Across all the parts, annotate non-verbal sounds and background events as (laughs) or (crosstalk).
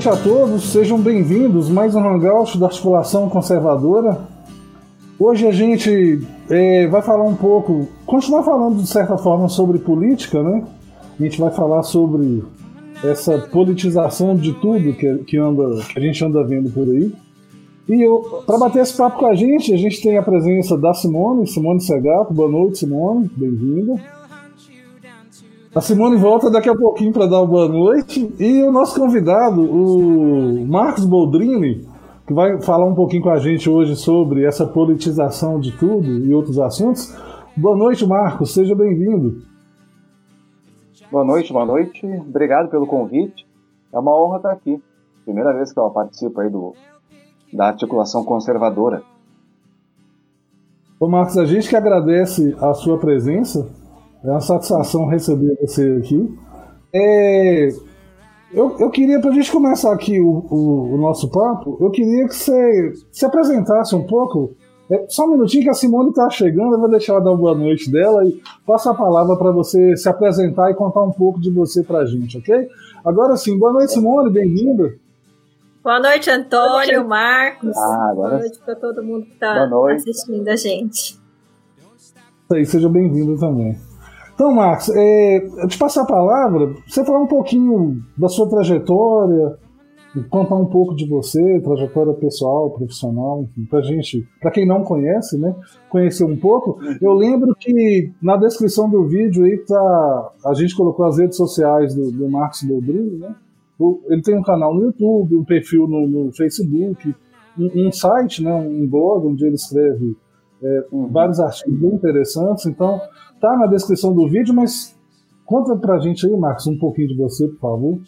noite a todos, sejam bem-vindos mais um Hangout da Articulação Conservadora. Hoje a gente é, vai falar um pouco, continuar falando de certa forma sobre política, né? A gente vai falar sobre essa politização de tudo que, que, anda, que a gente anda vendo por aí. E para bater esse papo com a gente, a gente tem a presença da Simone, Simone Segato. Boa noite, Simone, bem-vinda. A Simone volta daqui a pouquinho para dar boa noite. E o nosso convidado, o Marcos Boldrini, que vai falar um pouquinho com a gente hoje sobre essa politização de tudo e outros assuntos. Boa noite, Marcos, seja bem-vindo. Boa noite, boa noite. Obrigado pelo convite. É uma honra estar aqui. Primeira vez que eu participo aí do, da articulação conservadora. Ô Marcos, a gente que agradece a sua presença é uma satisfação receber você aqui. É, eu, eu queria, para a gente começar aqui o, o, o, nosso papo, eu queria que você se apresentasse um pouco. É, só um minutinho que a Simone está chegando, eu vou deixar ela dar uma boa noite dela e passo a palavra para você se apresentar e contar um pouco de você para a gente, ok? Agora sim, boa noite, Simone, bem-vinda. Boa noite, Antônio, Marcos. Ah, agora... Boa noite para todo mundo que está assistindo a gente. Isso aí, seja bem-vindo também. Então, Marcos, é, eu te passar a palavra, você falar um pouquinho da sua trajetória, contar um pouco de você, trajetória pessoal, profissional, enfim, pra gente, para quem não conhece, né, conhecer um pouco. Eu lembro que na descrição do vídeo aí tá, a gente colocou as redes sociais do, do Marcos Boldrini, né? Ele tem um canal no YouTube, um perfil no, no Facebook, um, um, site, né, um blog onde ele escreve é, uhum. vários artigos bem interessantes. Então, tá na descrição do vídeo, mas conta pra gente aí, Marcos, um pouquinho de você, por favor.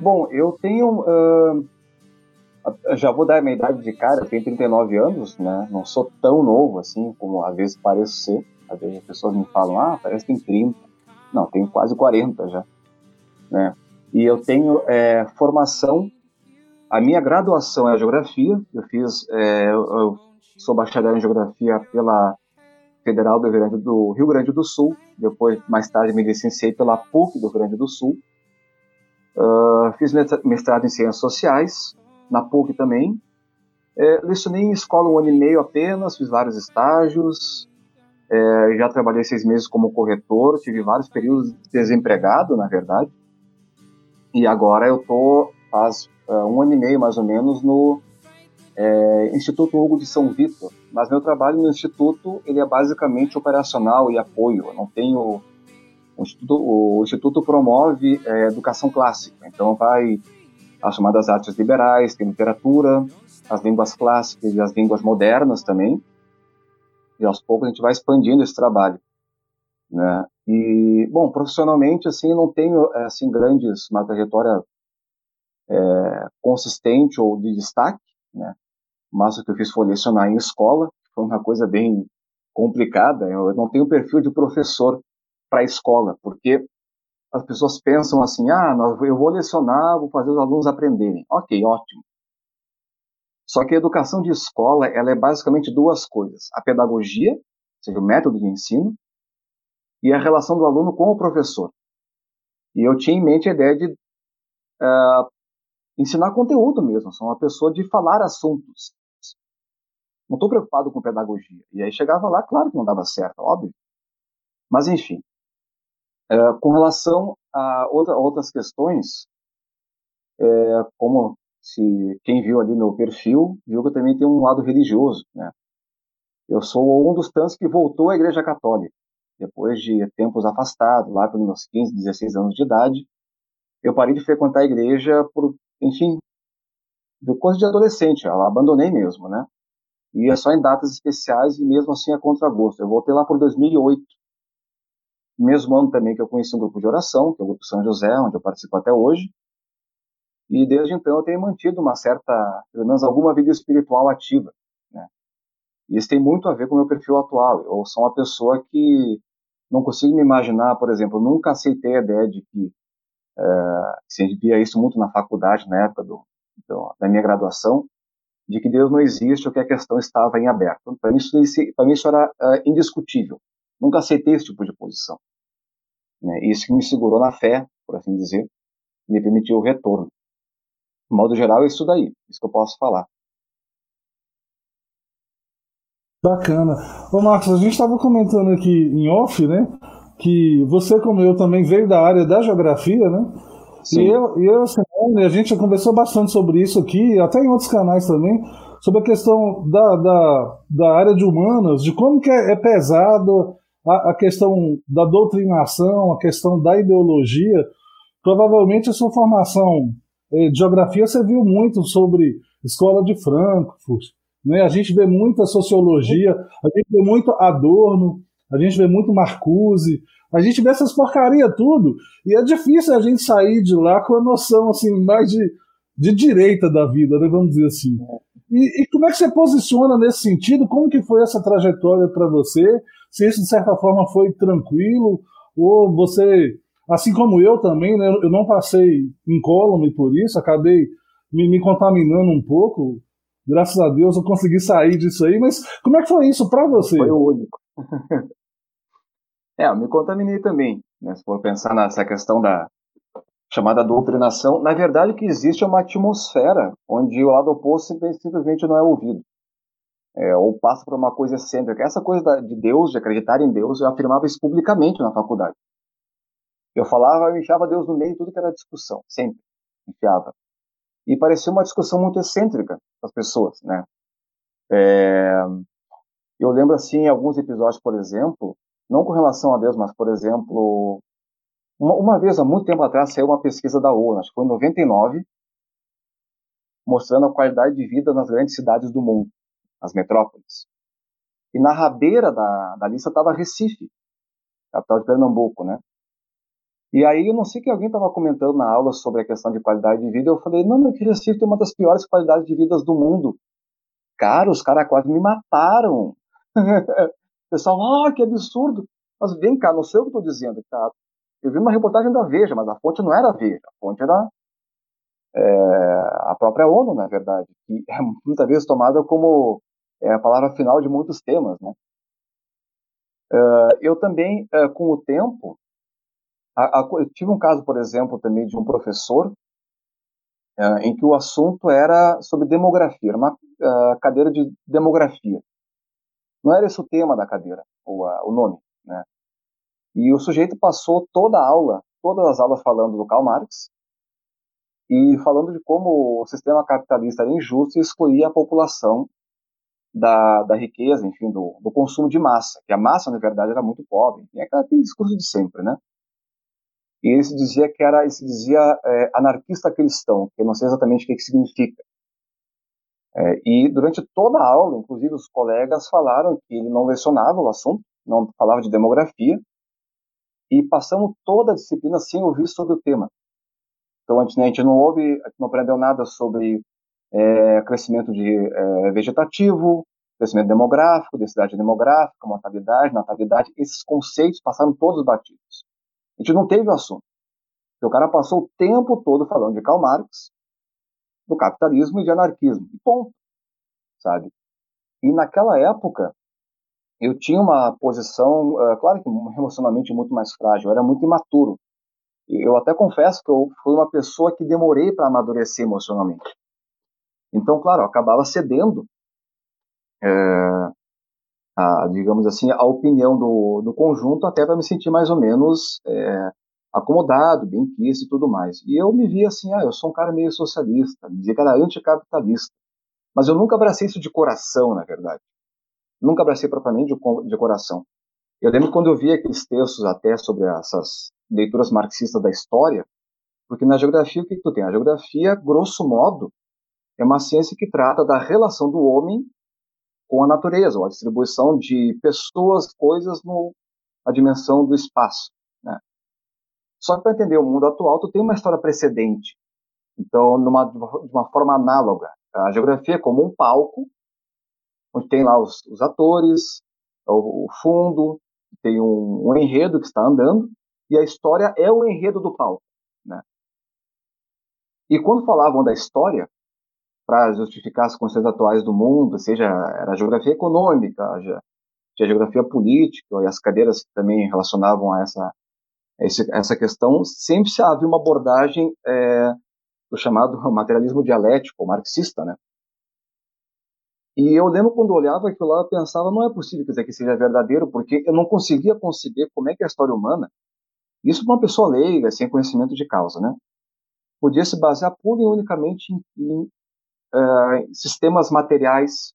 Bom, eu tenho. Uh, já vou dar a minha idade de cara, tenho 39 anos, né? Não sou tão novo assim como às vezes pareço ser. Às vezes as pessoas me falam, ah, parece que tem 30. Não, tenho quase 40 já. Né? E eu tenho é, formação. A minha graduação é geografia. Eu fiz. É, eu sou bacharel em geografia pela Federal do Rio, Grande do Rio Grande do Sul, depois, mais tarde, me licenciei pela PUC do Rio Grande do Sul. Uh, fiz mestrado em Ciências Sociais, na PUC também. É, lecionei em escola um ano e meio apenas, fiz vários estágios, é, já trabalhei seis meses como corretor, tive vários períodos desempregado, na verdade. E agora eu tô faz uh, um ano e meio, mais ou menos, no é, Instituto Hugo de São Vitor. Mas meu trabalho no Instituto ele é basicamente operacional e apoio. Eu não tenho o Instituto, o Instituto promove é, educação clássica, então vai as chamadas artes liberais, tem literatura, as línguas clássicas e as línguas modernas também. E aos poucos a gente vai expandindo esse trabalho, né? E bom, profissionalmente assim não tenho assim grandes uma trajetória é, consistente ou de destaque, né? Mas o que eu fiz foi lecionar em escola, foi uma coisa bem complicada. Eu não tenho perfil de professor para a escola, porque as pessoas pensam assim: ah, eu vou lecionar, vou fazer os alunos aprenderem. Ok, ótimo. Só que a educação de escola ela é basicamente duas coisas: a pedagogia, ou seja, o método de ensino, e a relação do aluno com o professor. E eu tinha em mente a ideia de uh, ensinar conteúdo mesmo, sou uma pessoa de falar assuntos. Não estou preocupado com pedagogia. E aí chegava lá, claro que não dava certo, óbvio. Mas enfim, é, com relação a outra, outras questões, é, como se quem viu ali meu perfil viu que eu também tenho um lado religioso, né? Eu sou um dos tantos que voltou à Igreja Católica depois de tempos afastados, lá pelos meus 15, 16 anos de idade. Eu parei de frequentar a igreja por, enfim, coisa de adolescente, eu abandonei mesmo, né? Ia só em datas especiais e mesmo assim a contragosto. Eu voltei lá por 2008. Mesmo ano também que eu conheci um grupo de oração, que é o Grupo São José, onde eu participo até hoje. E desde então eu tenho mantido uma certa, pelo menos alguma vida espiritual ativa. Né? E isso tem muito a ver com o meu perfil atual. Eu sou uma pessoa que não consigo me imaginar, por exemplo, nunca aceitei a ideia de que uh, se via isso muito na faculdade, na época do, do, da minha graduação, de que Deus não existe ou que a questão estava em aberto. Para mim, mim, isso era uh, indiscutível. Nunca aceitei esse tipo de posição. Né? Isso que me segurou na fé, por assim dizer, me permitiu o retorno. De modo geral, é isso daí, isso que eu posso falar. Bacana. Ô Marcos, a gente estava comentando aqui em off, né? Que você, como eu, também veio da área da geografia, né? Sim. E eu, eu assim, a gente já conversou bastante sobre isso aqui, até em outros canais também, sobre a questão da, da, da área de humanas, de como que é, é pesado a, a, questão da doutrinação, a questão da ideologia. Provavelmente a sua formação eh, geografia você viu muito sobre escola de Frankfurt, né? a gente vê muita sociologia, a gente vê muito Adorno, a gente vê muito Marcuse, a gente vê essas porcaria tudo, e é difícil a gente sair de lá com a noção assim mais de, de direita da vida, né? vamos dizer assim. E, e, como é que você posiciona nesse sentido? Como que foi essa trajetória para você? Se isso de certa forma foi tranquilo ou você, assim como eu também, né? Eu não passei incólume por isso, acabei me, me contaminando um pouco. Graças a Deus eu consegui sair disso aí. Mas como é que foi isso para você? Foi o único. (laughs) é, eu me contaminei também. Né? Se for pensar nessa questão da, chamada doutrinação, na verdade que existe é uma atmosfera onde o lado oposto simplesmente não é ouvido. É, ou passa por uma coisa excêntrica. Essa coisa de Deus, de acreditar em Deus, eu afirmava isso publicamente na faculdade. Eu falava, eu enfiava Deus no meio de tudo que era discussão, sempre enfiava. E parecia uma discussão muito excêntrica para as pessoas, né? É, eu lembro assim, alguns episódios, por exemplo, não com relação a Deus, mas por exemplo, uma, uma, vez, há muito tempo atrás, saiu uma pesquisa da ONU, acho que foi em 99, mostrando a qualidade de vida nas grandes cidades do mundo, as metrópoles. E na rabeira da, da lista estava Recife, capital de Pernambuco, né? E aí eu não sei que alguém estava comentando na aula sobre a questão de qualidade de vida, eu falei, não, mas Recife tem uma das piores qualidades de vida do mundo. Cara, os caras quase me mataram. (laughs) o pessoal, ah, que absurdo. Mas vem cá, não sei o que estou dizendo, tá? Eu vi uma reportagem da Veja, mas a fonte não era a Veja, a fonte era é, a própria ONU, na verdade, que é muitas vezes tomada como é, a palavra final de muitos temas. Né? Uh, eu também, uh, com o tempo, a, a, eu tive um caso, por exemplo, também de um professor uh, em que o assunto era sobre demografia, era uma cadeira de demografia. Não era esse o tema da cadeira, ou o nome, né? E o sujeito passou toda a aula, todas as aulas falando do Karl Marx e falando de como o sistema capitalista era injusto e excluía a população da, da riqueza, enfim, do, do consumo de massa, que a massa, na verdade, era muito pobre. E é aquele discurso de sempre, né? E ele se dizia que era, ele se dizia é, anarquista cristão, que eu não sei exatamente o que, que significa. É, e durante toda a aula, inclusive os colegas falaram que ele não lecionava o assunto, não falava de demografia, e passamos toda a disciplina sem ouvir sobre o tema. Então, a gente, né, a gente não ouve, não aprendeu nada sobre é, crescimento de, é, vegetativo, crescimento demográfico, densidade demográfica, mortalidade, natalidade, esses conceitos passaram todos batidos. A gente não teve o assunto. o cara passou o tempo todo falando de Karl Marx, do capitalismo e de anarquismo. E ponto. Sabe? E naquela época, eu tinha uma posição, uh, claro que emocionalmente muito mais frágil, eu era muito imaturo. Eu até confesso que eu fui uma pessoa que demorei para amadurecer emocionalmente. Então, claro, eu acabava cedendo, é, a, digamos assim, a opinião do, do conjunto até para me sentir mais ou menos é, acomodado, bem quisto e tudo mais. E eu me via assim, ah, eu sou um cara meio socialista, me dizia que era anticapitalista. Mas eu nunca abracei isso de coração, na verdade nunca abracei propriamente de, coração. Eu lembro quando eu vi aqueles textos até sobre essas leituras marxistas da história, porque na geografia o que, que tu tem? A geografia, grosso modo, é uma ciência que trata da relação do homem com a natureza, ou a distribuição de pessoas, coisas no, na dimensão do espaço. Só que para entender o mundo atual, tu tem uma história precedente. Então, numa, de uma forma análoga, a geografia é como um palco onde tem lá os, os atores, o, o, fundo, tem um, um, enredo que está andando, e a história é o enredo do palco. Né? E quando falavam da história, para justificar as condições atuais do mundo, seja era a geografia econômica, já, a geografia política, e as cadeiras também relacionavam a essa, esse, essa questão, sempre se havia uma abordagem é, do chamado (laughs) materialismo dialético, marxista, né? E eu lembro quando olhava aquilo lá, eu pensava, não é possível que isso aqui seja verdadeiro, porque eu não conseguia conceber como é que a história humana, isso para uma pessoa leiga, sem conhecimento de causa, né? Podia se basear pura e unicamente em, em uh, sistemas materiais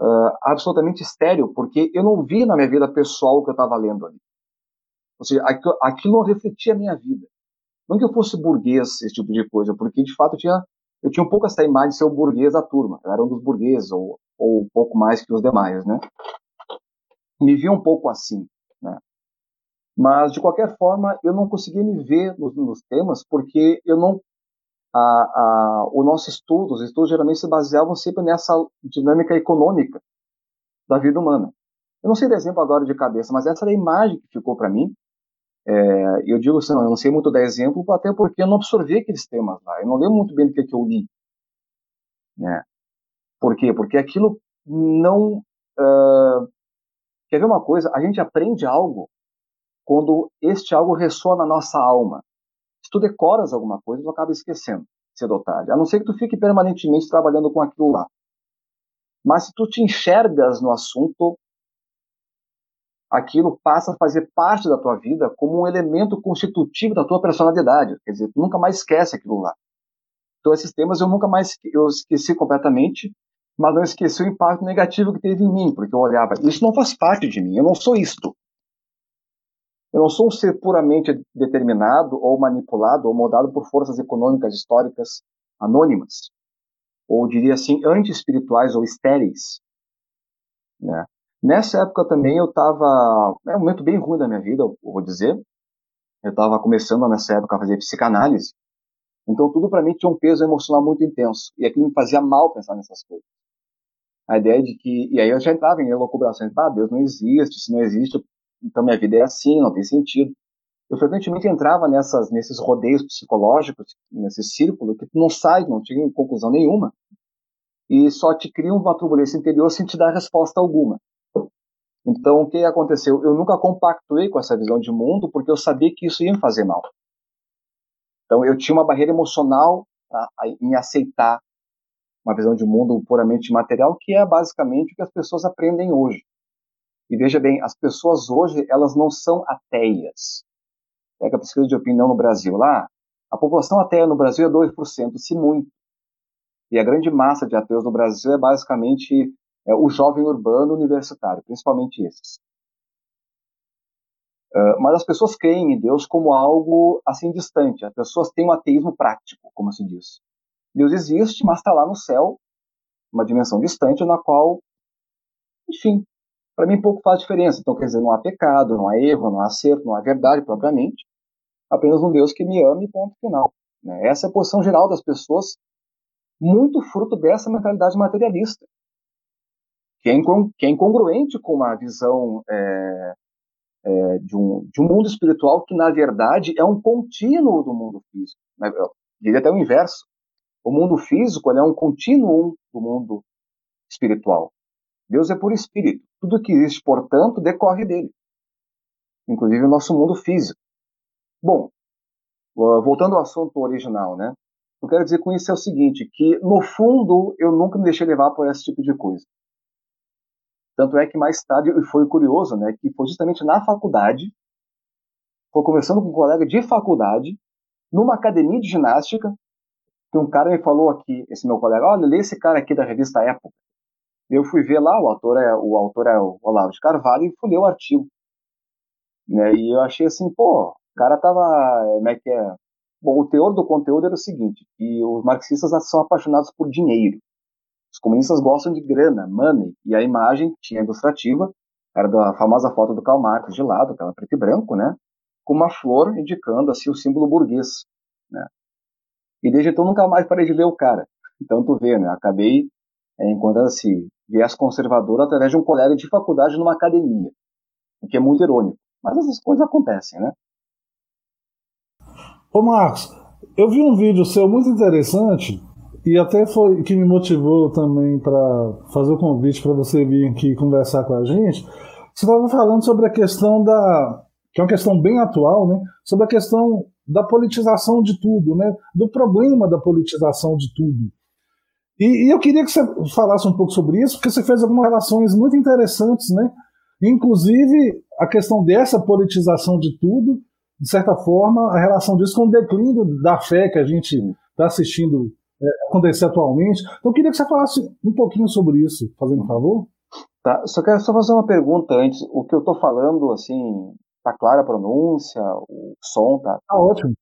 uh, absolutamente estéreo, porque eu não vi na minha vida pessoal o que eu estava lendo ali. Ou seja, aquilo, aquilo não refletia a minha vida. Não que eu fosse burguês, esse tipo de coisa, porque de fato eu tinha, eu tinha um pouco essa imagem de ser o burguês da turma. Eu era um dos burgueses, ou, ou um pouco mais que os demais, né? Me via um pouco assim, né? Mas, de qualquer forma, eu não conseguia me ver nos, nos temas, porque eu não. A, a, o nosso estudo, os estudos geralmente se baseavam sempre nessa dinâmica econômica da vida humana. Eu não sei de exemplo agora de cabeça, mas essa era a imagem que ficou para mim é, eu digo assim, não, eu não sei muito dar exemplo, até porque eu não absorvi aqueles temas lá. Eu não lembro muito bem do que, que eu li. Né? Por quê? Porque aquilo não. Uh, quer ver uma coisa? A gente aprende algo quando este algo ressoa na nossa alma. Se tu decoras alguma coisa, tu acaba esquecendo, cedo ou tarde. A não ser que tu fique permanentemente trabalhando com aquilo lá. Mas se tu te enxergas no assunto, aquilo passa a fazer parte da tua vida como um elemento constitutivo da tua personalidade. Quer dizer, tu nunca mais esquece aquilo lá. Então, esses temas eu nunca mais eu esqueci completamente, mas não esqueci o impacto negativo que teve em mim, porque eu olhava, isso não faz parte de mim, eu não sou isto. Eu não sou um ser puramente determinado ou manipulado ou moldado por forças econômicas históricas anônimas, ou diria assim, anti-espirituais ou estéreis. Né? Nessa época também eu estava. É um momento bem ruim da minha vida, eu vou dizer. Eu estava começando nessa época a fazer psicanálise. Então tudo para mim tinha um peso emocional muito intenso. E aquilo me fazia mal pensar nessas coisas. A ideia de que. E aí eu já entrava em elucubrações: ah, Deus não existe, se não existe, então minha vida é assim, não tem sentido. Eu frequentemente entrava nessas, nesses rodeios psicológicos, nesse círculo, que não sai, não tinha conclusão nenhuma. E só te cria uma turbulência interior sem te dar resposta alguma. Então, o que aconteceu? Eu nunca compactuei com essa visão de mundo porque eu sabia que isso ia me fazer mal. Então, eu tinha uma barreira emocional em aceitar uma visão de mundo puramente material, que é basicamente o que as pessoas aprendem hoje. E veja bem, as pessoas hoje, elas não são ateias. Pega a pesquisa de opinião no Brasil lá, a população ateia no Brasil é 2%, se muito. E a grande massa de ateus no Brasil é basicamente é o jovem urbano universitário, principalmente esses. Uh, mas as pessoas creem em Deus como algo assim distante. As pessoas têm um ateísmo prático, como se diz. Deus existe, mas está lá no céu, uma dimensão distante na qual, enfim, para mim pouco faz diferença. Então, quer dizer, não há pecado, não há erro, não há acerto, não há verdade propriamente. Apenas um Deus que me ama e ponto final. Né? Essa é a posição geral das pessoas, muito fruto dessa mentalidade materialista que é, que é incongruente com uma visão é, é, de, um, de um mundo espiritual que, na verdade, é um contínuo do mundo físico. Né? Eu diria até o inverso. O mundo físico é um contínuo do mundo espiritual. Deus é por espírito. Tudo que existe, portanto, decorre dele. Inclusive o nosso mundo físico. Bom, voltando ao assunto original, né? Eu quero dizer com isso é o seguinte, que no fundo eu nunca me deixei levar por esse tipo de coisa. Tanto é que mais tarde, e foi curioso, né, que foi justamente na faculdade, foi conversando com um colega de faculdade, numa academia de ginástica, que um cara me falou aqui, esse meu colega, olha, lê esse cara aqui da revista Época. Eu fui ver lá, o autor é o autor é o Olavo de Carvalho, e fui ler o artigo. Né, e eu achei assim, pô, o cara tava, como é que é? Bom, o teor do conteúdo era o seguinte, que os marxistas são apaixonados por dinheiro. Os comunistas gostam de grana, money, e a imagem tinha ilustrativa, era da famosa foto do Karl Marx de lado, aquela preto e branco, né? Com uma flor indicando assim o símbolo burguês, né? E desde então nunca mais parei de ver o cara. Então tu vê, né? Acabei é, encontrando esse viés conservador através de um colega de faculdade numa academia, o que é muito irônico. Mas essas coisas acontecem, né? Ô Marcos, eu vi um vídeo seu muito interessante e até foi que me motivou também para fazer o convite para você vir aqui conversar com a gente. Você estava falando sobre a questão da, que é uma questão bem atual, né, sobre a questão da politização de tudo, né, do problema da politização de tudo. E, e, eu queria que você falasse um pouco sobre isso, porque você fez algumas relações muito interessantes, né, inclusive a questão dessa politização de tudo, de certa forma, a relação disso com o declínio da fé que a gente está assistindo acontecer atualmente. Então eu queria que você falasse um pouquinho sobre isso, fazendo um favor. Tá, só quero só fazer uma pergunta antes. O que eu estou falando, assim, tá clara a pronúncia, o som tá. Tá ótimo.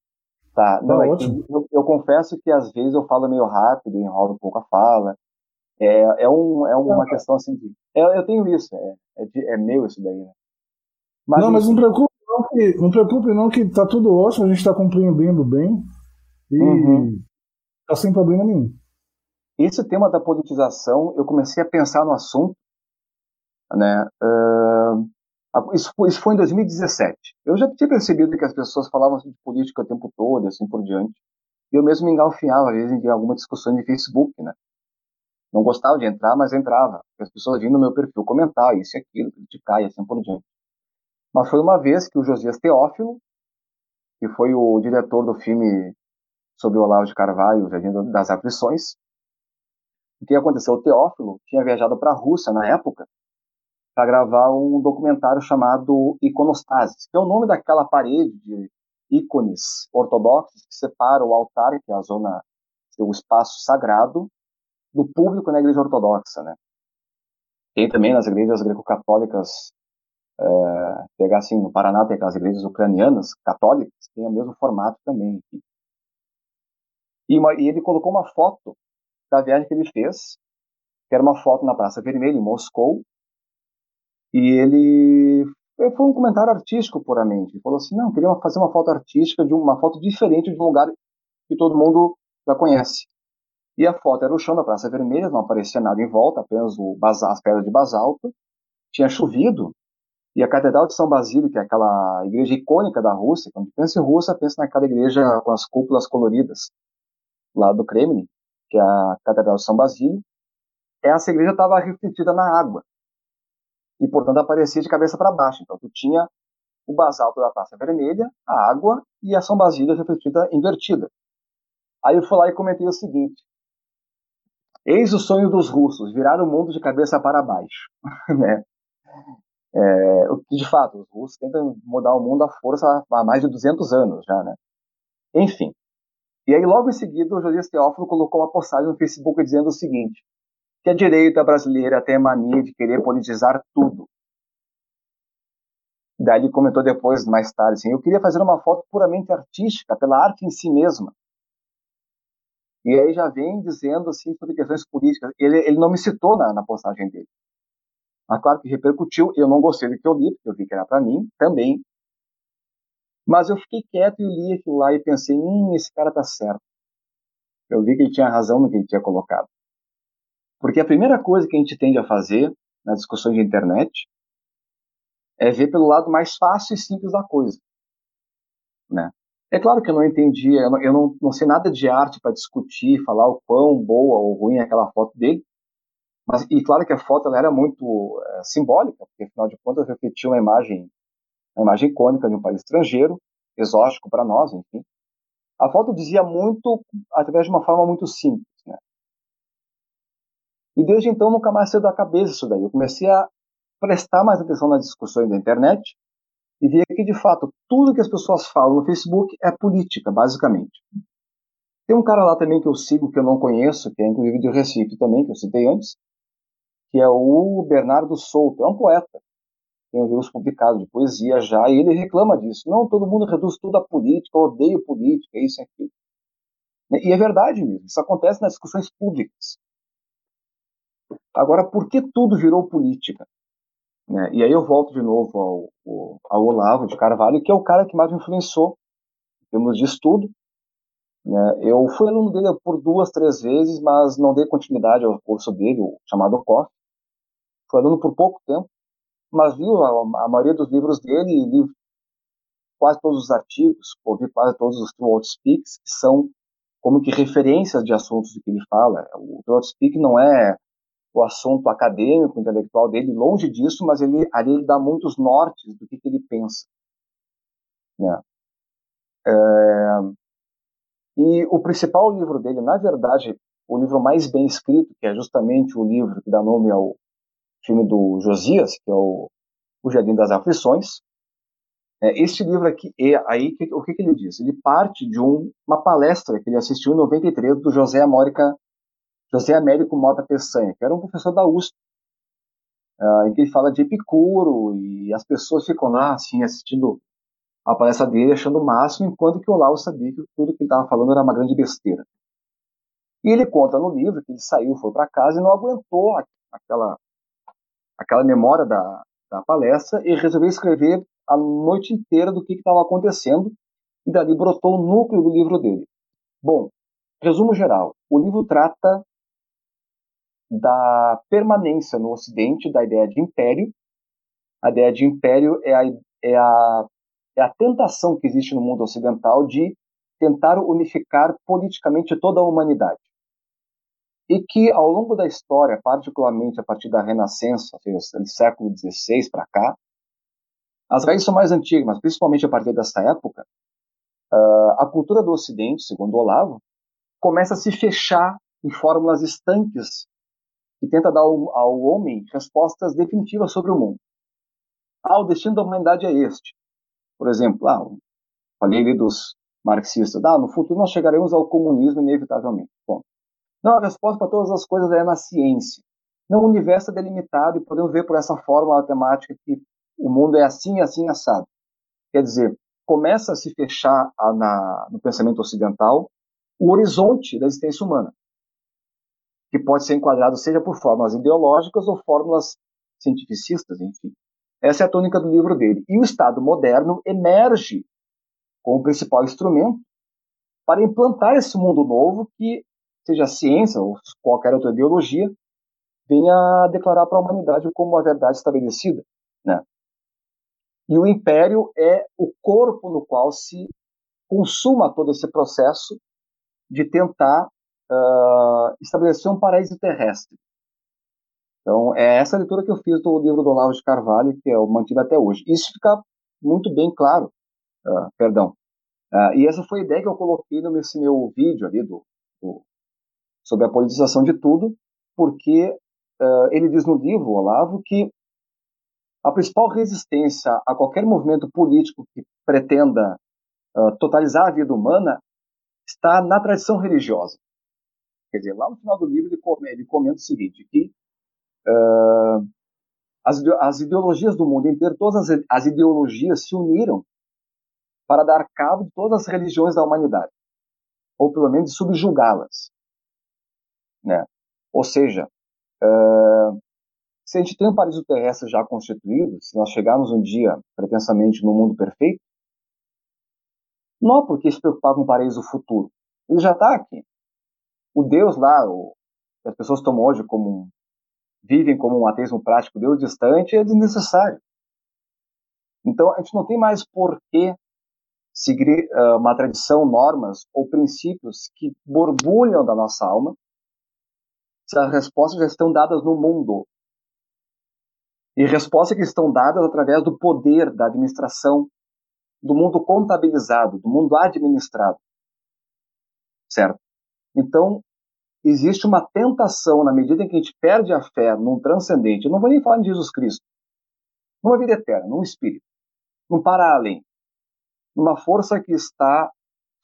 Tá, não, tá é ótimo. Eu, eu, confesso que às vezes eu falo meio rápido, enrolo um pouco a fala. É, é, um, é uma não, questão assim de. É, eu tenho isso, é, é, é, meu isso daí, né? Mas, não, mas não preocupe não, que, não preocupe não que tá tudo ótimo, a gente está compreendendo bem. E uhum. Tá sem problema nenhum. Esse tema da politização, eu comecei a pensar no assunto né? Uh, isso, foi, isso foi em 2017. Eu já tinha percebido que as pessoas falavam assim, de política o tempo todo, assim por diante. E eu mesmo me engalfinhava, às vezes, em alguma discussão de Facebook, né? Não gostava de entrar, mas entrava. As pessoas vinham no meu perfil comentar isso e aquilo, criticar e assim por diante. Mas foi uma vez que o Josias Teófilo, que foi o diretor do filme sobre o Olavo de Carvalho, o Jardim das Aflições, o que aconteceu? O Teófilo tinha viajado para a Rússia na época para gravar um documentário chamado Iconostasis, que é o nome daquela parede de ícones ortodoxos que separa o altar, que é a zona, o espaço sagrado, do público na igreja ortodoxa, né? Tem também nas igrejas greco-católicas, é, pegar assim, no Paraná tem aquelas igrejas ucranianas, católicas, tem o mesmo formato também. E, uma, e ele colocou uma foto da viagem que ele fez, que era uma foto na Praça Vermelha, em Moscou, e ele foi um comentário artístico puramente. Ele falou assim: não, queria fazer uma foto artística de uma foto diferente de um lugar que todo mundo já conhece. E a foto era o chão da Praça Vermelha, não aparecia nada em volta, apenas o as pedras de basalto. Tinha chovido. E a Catedral de São Basílio, que é aquela igreja icônica da Rússia, quando pensa em Rússia, pensa naquela igreja com as cúpulas coloridas lá do Kremlin, que é a Catedral de São Basílio. Essa igreja estava refletida na água e, portanto, aparecia de cabeça para baixo. Então, tu tinha o basalto da Praça Vermelha, a água e a São Basílio refletida invertida. Aí eu fui lá e comentei o seguinte: Eis o sonho dos russos, virar o mundo de cabeça para baixo. (laughs) né? É, de fato, os russos tentam mudar o mundo à força há mais de 200 anos já, né? Enfim. E aí, logo em seguida, o Josias Teófilo colocou uma postagem no Facebook dizendo o seguinte: que a direita brasileira tem a mania de querer politizar tudo. Daí ele comentou depois, mais tarde, assim, eu queria fazer uma foto puramente artística, pela arte em si mesma. E aí já vem dizendo assim sobre questões políticas. Ele, ele não me citou na, na postagem dele. Mas claro que repercutiu. Eu não gostei do que eu li, porque eu vi que era para mim também. Mas eu fiquei quieto e li aquilo lá e pensei, hum, esse cara tá certo. Eu vi que ele tinha razão no que ele tinha colocado. Porque a primeira coisa que a gente tende a fazer nas discussões de internet é ver pelo lado mais fácil e simples da coisa. Né? É claro que eu não entendi, eu não, eu não, não sei nada de arte para discutir, falar o quão boa ou ruim é aquela foto dele, mas e claro que a foto ela era muito é, simbólica, porque afinal de contas refletia uma imagem, uma imagem icônica de um país estrangeiro, exótico para nós, enfim. A foto dizia muito através de uma forma muito simples. E desde então nunca mais saiu da cabeça isso daí. Eu comecei a prestar mais atenção nas discussões da internet e vi que, de fato, tudo que as pessoas falam no Facebook é política, basicamente. Tem um cara lá também que eu sigo, que eu não conheço, que é inclusive de Recife também, que eu citei antes, que é o Bernardo Souto. É um poeta. Tem livros publicados de poesia já, e ele reclama disso. Não, todo mundo reduz tudo a política, eu odeio política, isso e aquilo. E é verdade mesmo, isso acontece nas discussões públicas. Agora, por que tudo virou política? Né? E aí eu volto de novo ao, ao, Olavo de Carvalho, que é o cara que mais me influenciou em termos de estudo. Né? Eu fui aluno dele por duas, três vezes, mas não dei continuidade ao curso dele, o chamado COF. Fui aluno por pouco tempo, mas li a, a maioria dos livros dele li quase todos os artigos, ouvi quase todos os Throughout Speaks, que são como que referências de assuntos que ele fala. O Throughout Speak não é o assunto acadêmico, intelectual dele, longe disso, mas ele ali ele dá muitos nortes do que, que ele pensa. Né? É... E o principal livro dele, na verdade, o livro mais bem escrito, que é justamente o livro que dá nome ao filme do Josias, que é o, o Jardim das Aflições. É, este livro aqui, é, aí que, o que, que, ele diz? Ele parte de um, uma palestra que ele assistiu em 93 do José José Américo Mota Peçanha, que era um professor da USP, uh, em que ele fala de Epicuro e as pessoas ficam lá assim assistindo a palestra dele achando o máximo, enquanto que o Olavo sabia que tudo que ele estava falando era uma grande besteira. E ele conta no livro que ele saiu, foi para casa e não aguentou aquela, aquela memória da, da palestra e resolveu escrever a noite inteira do que estava acontecendo e dali brotou o núcleo do livro dele. Bom, resumo geral, o livro trata da permanência no Ocidente da ideia de império. A ideia de império é a, é a, é a tentação que existe no mundo ocidental de tentar unificar politicamente toda a humanidade e que ao longo da história, particularmente a partir da Renascença, ou seja, do século XVI para cá, as raízes são mais antigas, mas principalmente a partir dessa época, uh, a cultura do Ocidente, segundo Olavo, começa a se fechar em fórmulas estanques que tenta dar ao homem respostas definitivas sobre o mundo. Ah, o destino da humanidade é este. Por exemplo, ah, falei ali dos marxistas, ah, no futuro nós chegaremos ao comunismo inevitavelmente. Bom, não, a resposta para todas as coisas é na ciência. Não, o universo é delimitado e podemos ver por essa forma matemática que o mundo é assim, assim, assado. Quer dizer, começa a se fechar a, na, no pensamento ocidental o horizonte da existência humana, que pode ser enquadrado seja por fórmulas ideológicas ou fórmulas cientificistas, enfim. Essa é a tônica do livro dele. E o Estado moderno emerge como principal instrumento para implantar esse mundo novo que seja a ciência ou qualquer outra ideologia, venha declarar para a humanidade como a verdade estabelecida, né? E o império é o corpo no qual se consuma todo esse processo de tentar uh, estabelecer um paraíso terrestre. Então, é essa leitura que eu fiz do livro do Olavo de Carvalho, que eu mantive até hoje. Isso fica muito bem claro, uh, perdão. Uh, e essa foi a ideia que eu coloquei nesse meu vídeo ali do, do sobre a politização de tudo, porque uh, ele diz no livro, Olavo, que a principal resistência a qualquer movimento político que pretenda uh, totalizar a vida humana está na tradição religiosa. Quer dizer, lá no final do livro ele, comenta, ele comenta o seguinte, que uh, as, as, ideologias do mundo inteiro, todas as, as ideologias se uniram para dar cabo de todas as religiões da humanidade, ou pelo menos subjugá-las. Né? Ou seja, uh, se a gente tem um paraíso terrestre já constituído, se nós chegarmos um dia, pretensamente, no mundo perfeito, não há por que se preocupar com o paraíso futuro. Ele já está aqui. O Deus lá, o, as pessoas tomam hoje como vivem como um ateísmo prático, Deus distante, é desnecessário. Então, a gente não tem mais por que seguir uh, uma tradição, normas ou princípios que borbulham da nossa alma se as respostas já estão dadas no mundo. E respostas que estão dadas através do poder da administração, do mundo contabilizado, do mundo administrado. Certo? Então, existe uma tentação, na medida em que a gente perde a fé num transcendente, eu não vou nem falar em Jesus Cristo, numa vida eterna, num espírito, num para-além, numa força que está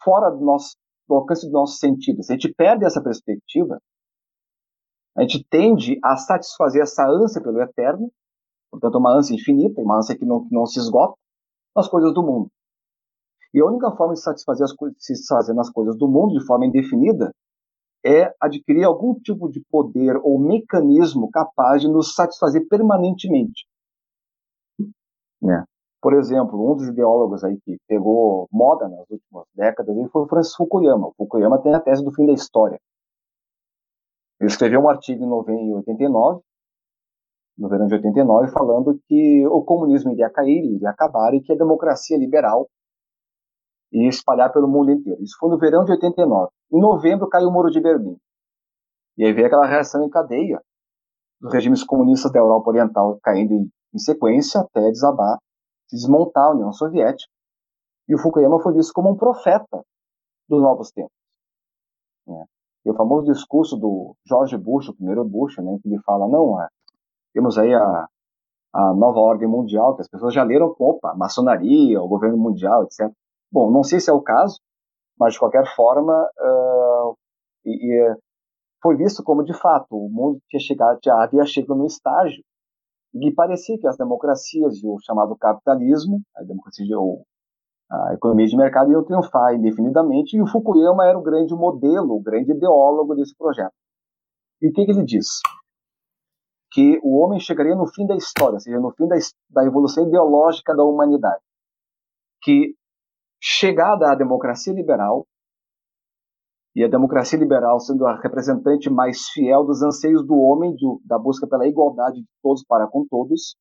fora do, nosso, do alcance do nosso sentido. Se a gente perde essa perspectiva, a gente tende a satisfazer essa ânsia pelo eterno, portanto, uma ânsia infinita, uma ânsia que não, não se esgota, nas coisas do mundo. E a única forma de satisfazer as coisas, se satisfazer nas coisas do mundo de forma indefinida é adquirir algum tipo de poder ou mecanismo capaz de nos satisfazer permanentemente. Né? Por exemplo, um dos ideólogos aí que pegou moda nas últimas décadas foi o Francis Fukuyama. O Fukuyama tem a tese do fim da história. Ele escreveu um artigo em 89, no verão de 89, falando que o comunismo iria cair, iria acabar e que a democracia liberal ia espalhar pelo mundo inteiro. Isso foi no verão de 89. Em novembro caiu o Muro de Berlim. E aí veio aquela reação em cadeia dos regimes comunistas da Europa Oriental caindo em, sequência até desabar, desmontar a União Soviética. E o Fukuyama foi visto como um profeta dos novos tempos. E o famoso discurso do George Bush, o primeiro Bush, né, que ele fala, não, é, temos aí a, a nova ordem mundial, que as pessoas já leram, opa, maçonaria, o governo mundial, etc. Bom, não sei se é o caso, mas de qualquer forma, uh, e, e foi visto como, de fato, o mundo tinha chegado, já havia chegado no estágio e parecia que as democracias e o chamado capitalismo, a democracia ou a economia de mercado iam triunfar indefinidamente, e o Fukuyama era o grande modelo, o grande ideólogo desse projeto. E o que, que ele diz? Que o homem chegaria no fim da história, ou seja, no fim da, da evolução ideológica da humanidade. Que, chegada à democracia liberal, e a democracia liberal sendo a representante mais fiel dos anseios do homem, do, da busca pela igualdade de todos para com todos.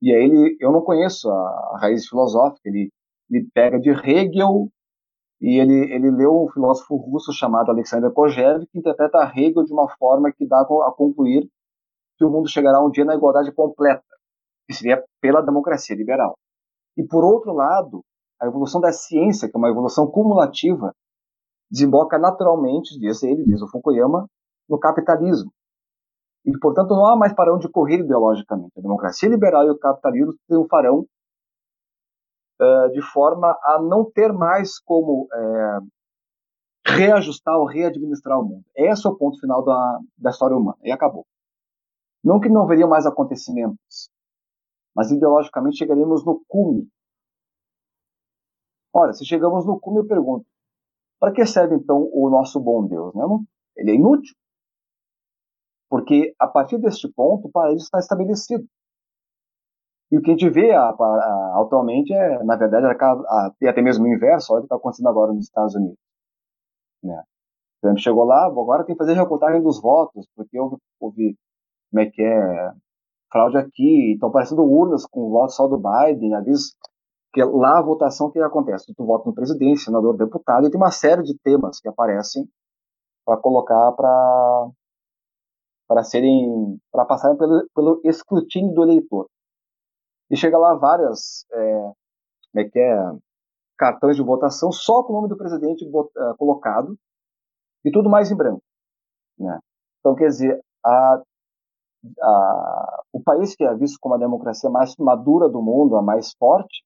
E aí ele, eu não conheço a, a raiz filosófica, ele ele pega de Hegel e ele, ele leu um filósofo russo chamado Alexander Kojev, que interpreta Hegel de uma forma que dá a concluir que o mundo chegará um dia na igualdade completa, que seria pela democracia liberal. E, por outro lado, a evolução da ciência, que é uma evolução cumulativa, desemboca naturalmente, diz ele, diz o Fukuyama, no capitalismo. E, portanto, não há mais para onde correr ideologicamente. A democracia liberal e o capitalismo triunfarão de forma a não ter mais como é, reajustar ou readministrar o mundo. Esse é o ponto final da, da história humana. E acabou. Não que não haveriam mais acontecimentos, mas ideologicamente chegaríamos no cume. Ora, se chegamos no cume, eu pergunto: para que serve então o nosso bom Deus? Né? Ele é inútil. Porque a partir deste ponto, o paraíso está estabelecido. E o que a gente vê a, a, atualmente é, na verdade, a, e até mesmo o inverso, olha o que está acontecendo agora nos Estados Unidos. Né? O Trump chegou lá, agora tem que fazer recontagem dos votos, porque houve, houve como é que é, fraude aqui, estão aparecendo urnas com votos só do Biden, às vezes, que lá a votação, o que acontece? Tu vota no presidente, senador, deputado, e tem uma série de temas que aparecem para colocar para para serem para passarem pelo, pelo escrutínio do eleitor. E chega lá várias é, como é que é, cartões de votação só com o nome do presidente uh, colocado e tudo mais em branco. Né? Então, quer dizer, a, a, o país que é visto como a democracia mais madura do mundo, a mais forte,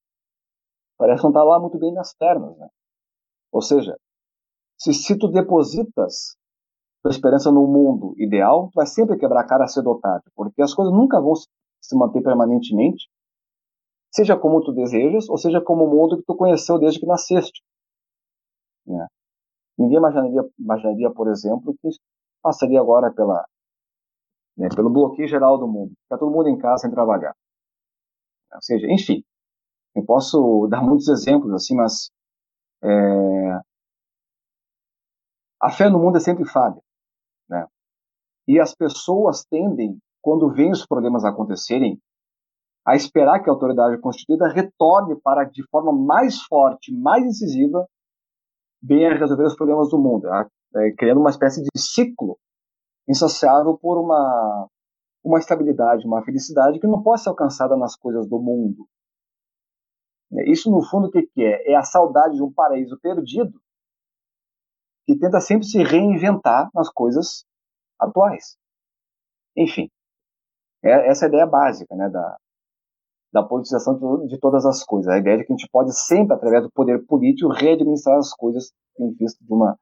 parece não estar tá lá muito bem nas pernas. Né? Ou seja, se, se tu depositas tua esperança no mundo ideal, tu vai sempre quebrar a cara cedo ou tarde, porque as coisas nunca vão se manter permanentemente seja como tu desejas, ou seja como o mundo que tu conheceu desde que nasceste. Né? Ninguém imaginaria, imaginaria, por exemplo, que passaria agora pela, né, pelo bloqueio geral do mundo. Ficar todo mundo em casa sem trabalhar. Ou seja, enfim, eu posso (laughs) dar muitos exemplos assim, mas é, a fé no mundo é sempre falha. Né? E as pessoas tendem, quando veem os problemas acontecerem, a esperar que a autoridade constituída retorne para, de forma mais forte, mais incisiva, venha resolver os problemas do mundo, é, criando uma espécie de ciclo insociável por uma, uma estabilidade, uma felicidade que não pode ser alcançada nas coisas do mundo. Isso, no fundo, o que, que é? É a saudade de um paraíso perdido que tenta sempre se reinventar nas coisas atuais. Enfim, é, essa é a ideia básica né, da, da politização de todas as coisas. A ideia de que a gente pode sempre, através do poder político, readministrar as coisas em vista de uma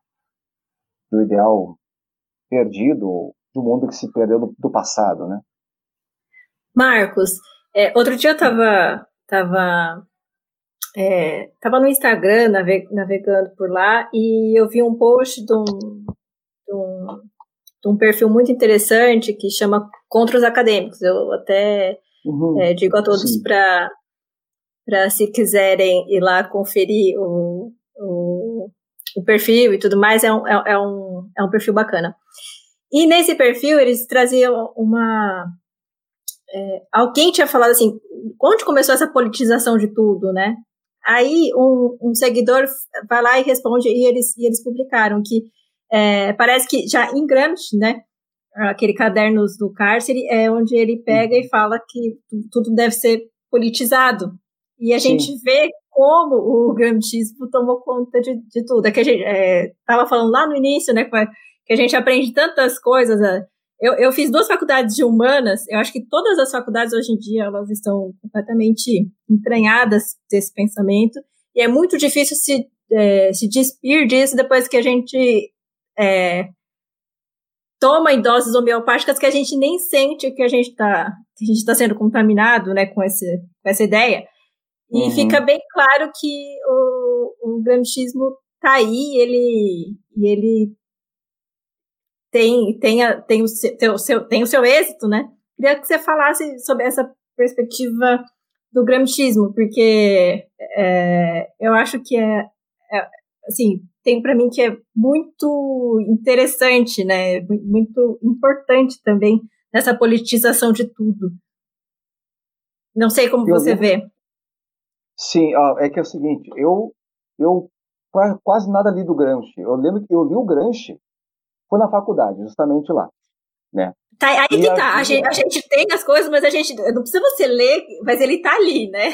do ideal perdido, do mundo que se perdeu do, do passado, né? Marcos, é, outro dia eu estava tava, é, tava no Instagram navegando por lá e eu vi um post de um, de um, de um perfil muito interessante que chama Contra os Acadêmicos. Eu até Uhum. É, digo a todos para se quiserem ir lá conferir o, o, o, perfil e tudo mais, é um, é, é, um, é um perfil bacana. E nesse perfil eles traziam uma. É, alguém tinha falado assim, onde começou essa politização de tudo, né? Aí um, um seguidor vai lá e responde, e eles, e eles publicaram que é, parece que já em Gramsci, né? Aquele cadernos do cárcere, é onde ele pega uhum. e fala que tudo deve ser politizado. E a Sim. gente vê como o gramscismo tomou conta de, de tudo. É que a gente estava é, falando lá no início, né, que a gente aprende tantas coisas. Né? Eu, eu fiz duas faculdades de humanas, eu acho que todas as faculdades hoje em dia elas estão completamente entranhadas desse pensamento, e é muito difícil se, é, se despir disso depois que a gente é, toma em doses homeopáticas que a gente nem sente que a gente está tá sendo contaminado né, com, esse, com essa ideia. E uhum. fica bem claro que o, o gramscismo tá aí, ele, ele tem, tem, a, tem, o seu, seu, tem o seu êxito, né? Queria que você falasse sobre essa perspectiva do gramscismo, porque é, eu acho que é, é assim, tem para mim que é muito interessante, né? Muito importante também nessa politização de tudo. Não sei como eu você vê. Sim, é que é o seguinte, eu, eu quase nada li do Gramsci. Eu lembro que eu li o Gramsci foi na faculdade, justamente lá, né? Tá, aí e que tá. A, gente, a gente tem as coisas, mas a gente não precisa você ler, mas ele tá ali, né?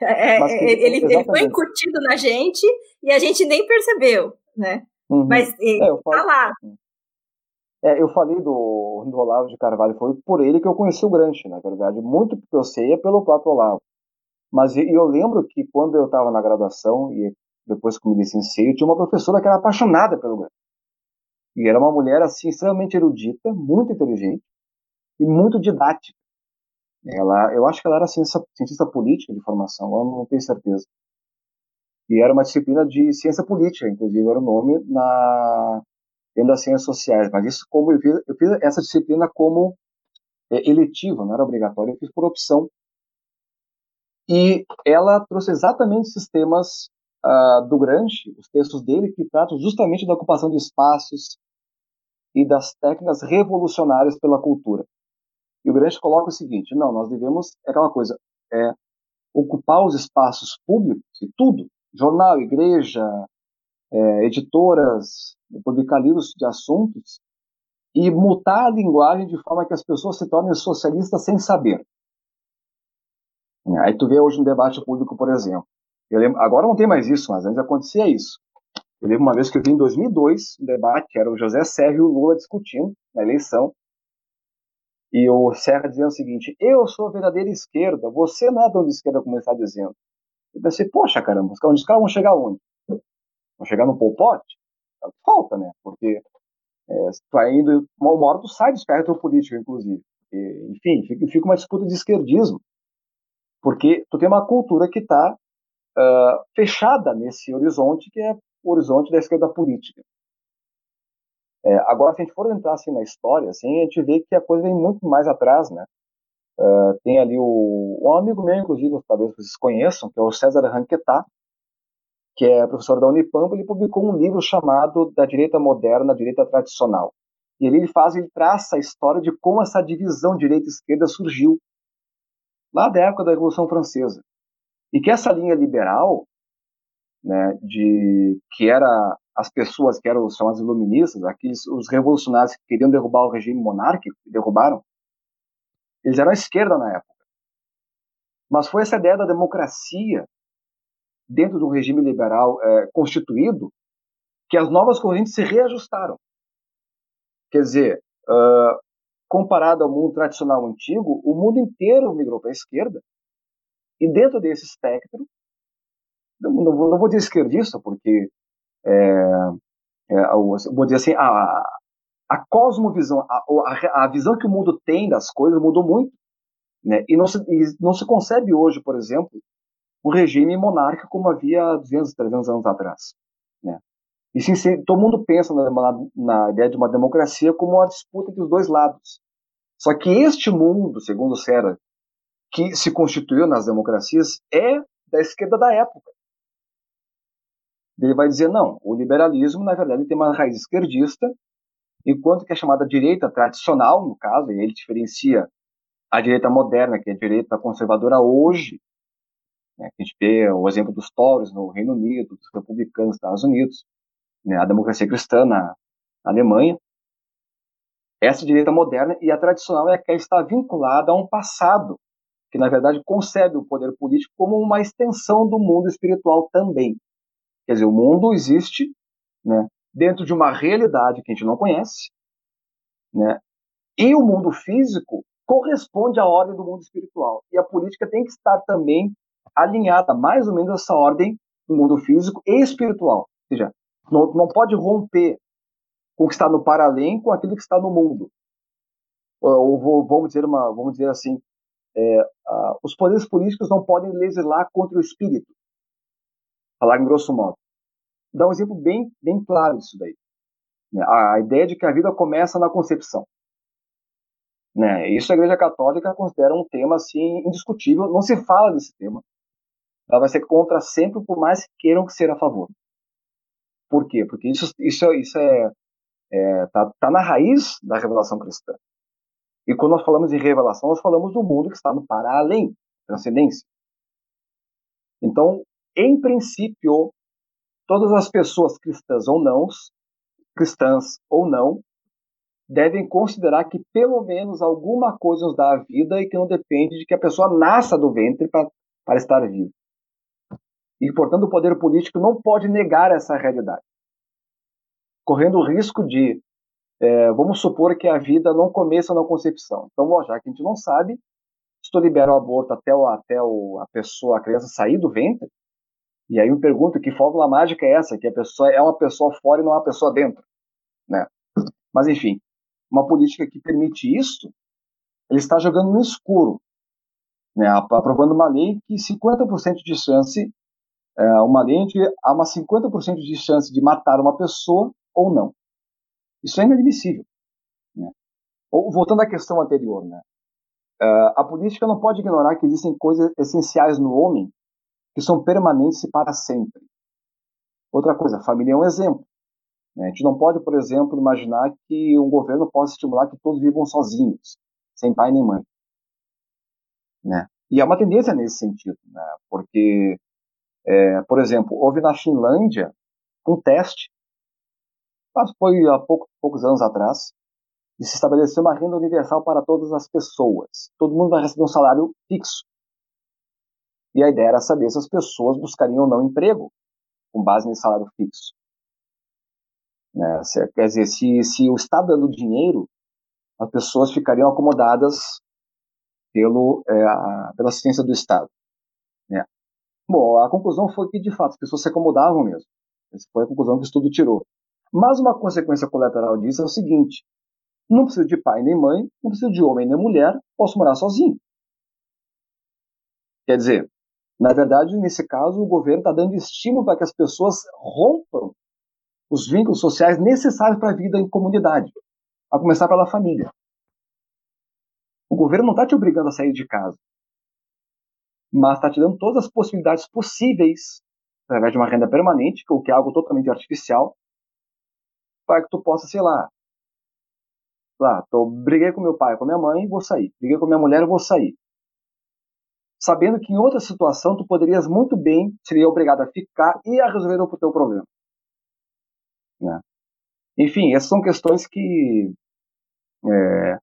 É, é que, ele, ele foi incutido na gente e a gente nem percebeu, né? Uhum. Mas ele é, tá lá. É, eu falei do, do Olavo de Carvalho, foi por ele que eu conheci o Gramsci, na verdade. Muito que eu sei é pelo próprio Olavo. Mas eu lembro que quando eu estava na graduação e depois que me licenciei, eu tinha uma professora que era apaixonada pelo Gramsci. E era uma mulher assim extremamente erudita, muito inteligente e muito didática. Ela, eu acho que ela era ciência, cientista política de formação, eu não tenho certeza. E era uma disciplina de ciência política, inclusive era o nome na dentro das ciências sociais. Mas isso como eu fiz, eu fiz essa disciplina como é, eletiva, não era obrigatória, eu fiz por opção. E ela trouxe exatamente esses temas uh, do Gramsci, os textos dele que tratam justamente da ocupação de espaços, e das técnicas revolucionárias pela cultura. E o Gramsci coloca o seguinte: não, nós devemos, é aquela coisa, é ocupar os espaços públicos e tudo, jornal, igreja, é, editoras, publicar livros de assuntos e mutar a linguagem de forma que as pessoas se tornem socialistas sem saber. Aí tu vê hoje um debate público, por exemplo. Lembro, agora não tem mais isso, mas antes acontecia isso. Eu lembro uma vez que eu vi em 2002 um debate, era o José Serra e o Lula discutindo na eleição, e o Serra dizendo o seguinte: Eu sou a verdadeira esquerda, você não é tão de esquerda como está dizendo. Eu pensei, poxa caramba, os caras vão chegar onde? Vão chegar no Pol Pot? É falta, né? Porque é, tu vai indo, uma hora tu sai do espectro político, inclusive. E, enfim, fica, fica, uma disputa de esquerdismo. Porque tu tem uma cultura que está uh, fechada nesse horizonte que é horizonte da esquerda política. É, agora, se a gente for entrar assim na história, assim, a gente vê que a coisa vem muito mais atrás, né? Uh, tem ali o, um amigo meu, inclusive, talvez vocês conheçam, que é o César Ranquetá, que é professor da Unipampa, ele publicou um livro chamado Da Direita Moderna, Direita Tradicional. E ali ele faz, ele traça a história de como essa divisão direita-esquerda surgiu lá da época da Revolução Francesa. E que essa linha liberal, né, de que era as pessoas que eram chamadas iluministas, aqueles os revolucionários que queriam derrubar o regime monárquico, derrubaram, eles eram à esquerda na época. Mas foi essa ideia da democracia dentro do regime liberal é, constituído que as novas correntes se reajustaram. Quer dizer, uh, comparado ao mundo tradicional antigo, o mundo inteiro migrou para a esquerda e dentro desse espectro não, não vou dizer esquerdista, porque é, é, vou dizer assim, a, a cosmovisão, a, a, a, visão que o mundo tem das coisas mudou muito. Né? E, não se, e não se concebe hoje, por exemplo, um regime monárquico como havia 200, 300 anos atrás. Né? E sim, todo mundo pensa na, na, na, ideia de uma democracia como uma disputa entre os dois lados. Só que este mundo, segundo Serra, que se constituiu nas democracias, é da esquerda da época ele vai dizer, não, o liberalismo, na verdade, tem uma raiz esquerdista, enquanto que a chamada direita tradicional, no caso, e ele diferencia a direita moderna, que é a direita conservadora hoje, né, que a gente vê o exemplo dos Tories no Reino Unido, dos republicanos nos Estados Unidos, né, a democracia cristã na, na Alemanha, essa direita moderna e a tradicional é que está vinculada a um passado que na verdade concebe o poder político como uma extensão do mundo espiritual também. Quer dizer, o mundo existe né, dentro de uma realidade que a gente não conhece, né, e o mundo físico corresponde à ordem do mundo espiritual. E a política tem que estar também alinhada mais ou menos a essa ordem do mundo físico e espiritual. Ou seja, não, não pode romper com o que está no paralém com aquilo que está no mundo. Ou, ou vamos dizer uma, vamos dizer assim, é, uh, os poderes políticos não podem legislar contra o espírito. Falar em grosso modo. Dá um exemplo bem, bem claro disso daí. Né? A, ideia de que a vida começa na concepção. Né? Isso a Igreja Católica considera um tema assim indiscutível. Não se fala desse tema. Ela vai ser contra sempre, por mais que queiram que ser a favor. Por quê? Porque isso, isso, isso é, é tá, tá na raiz da revelação cristã. E quando nós falamos em revelação, nós falamos do mundo que está no para além, transcendência. Então, em princípio, todas as pessoas cristãs ou não, cristãs ou não, devem considerar que pelo menos alguma coisa nos dá a vida e que não depende de que a pessoa nasça do ventre para, estar vivo. E, portanto, o poder político não pode negar essa realidade, correndo o risco de, é, vamos supor que a vida não começa na concepção. Então, ó, já que a gente não sabe, se tu libera o aborto até, o, até o, a pessoa, a criança sair do ventre, e aí eu me pergunto que fórmula mágica é essa, que a pessoa é uma pessoa fora e não uma pessoa dentro, né? Mas enfim, uma política que permite isso, ele está jogando no escuro, né? Aprovando uma lei que 50% de chance, é, uma lei que há uma 50% de chance de matar uma pessoa ou não. Isso é inadmissível. Né? Ou, voltando à questão anterior, né? Uh, a política não pode ignorar que existem coisas essenciais no homem que são permanentes e para sempre. Outra coisa, a família é um exemplo. Né? A gente não pode, por exemplo, imaginar que um governo possa estimular que todos vivam sozinhos, sem pai nem mãe. Né? E é uma tendência nesse sentido, né? porque, é, por exemplo, houve na Finlândia um teste, mas foi há pouco, poucos anos atrás, de se estabelecer uma renda universal para todas as pessoas. Todo mundo vai receber um salário fixo. E a ideia era saber se as pessoas buscariam ou não emprego com base nesse salário fixo. Né? Se, quer dizer, se, se o Estado dando dinheiro, as pessoas ficariam acomodadas pelo, é, a, pela assistência do Estado. Né? Bom, a conclusão foi que, de fato, as pessoas se acomodavam mesmo. Essa foi a conclusão que o estudo tirou. Mas uma consequência colateral disso é o seguinte: não preciso de pai nem mãe, não preciso de homem nem mulher, posso morar sozinho. Quer dizer, na verdade, nesse caso, o governo está dando estímulo para que as pessoas rompam os vínculos sociais necessários para a vida em comunidade, a começar pela família. O governo não está te obrigando a sair de casa, mas está te dando todas as possibilidades possíveis, através de uma renda permanente, o que é algo totalmente artificial, para que tu possa, sei lá, lá, tô, briguei com meu pai, com minha mãe, vou sair. Briguei com minha mulher, vou sair sabendo que em outra situação tu poderias muito bem, seria obrigado a ficar e a resolver o teu problema. Né? Enfim, essas são questões que. É...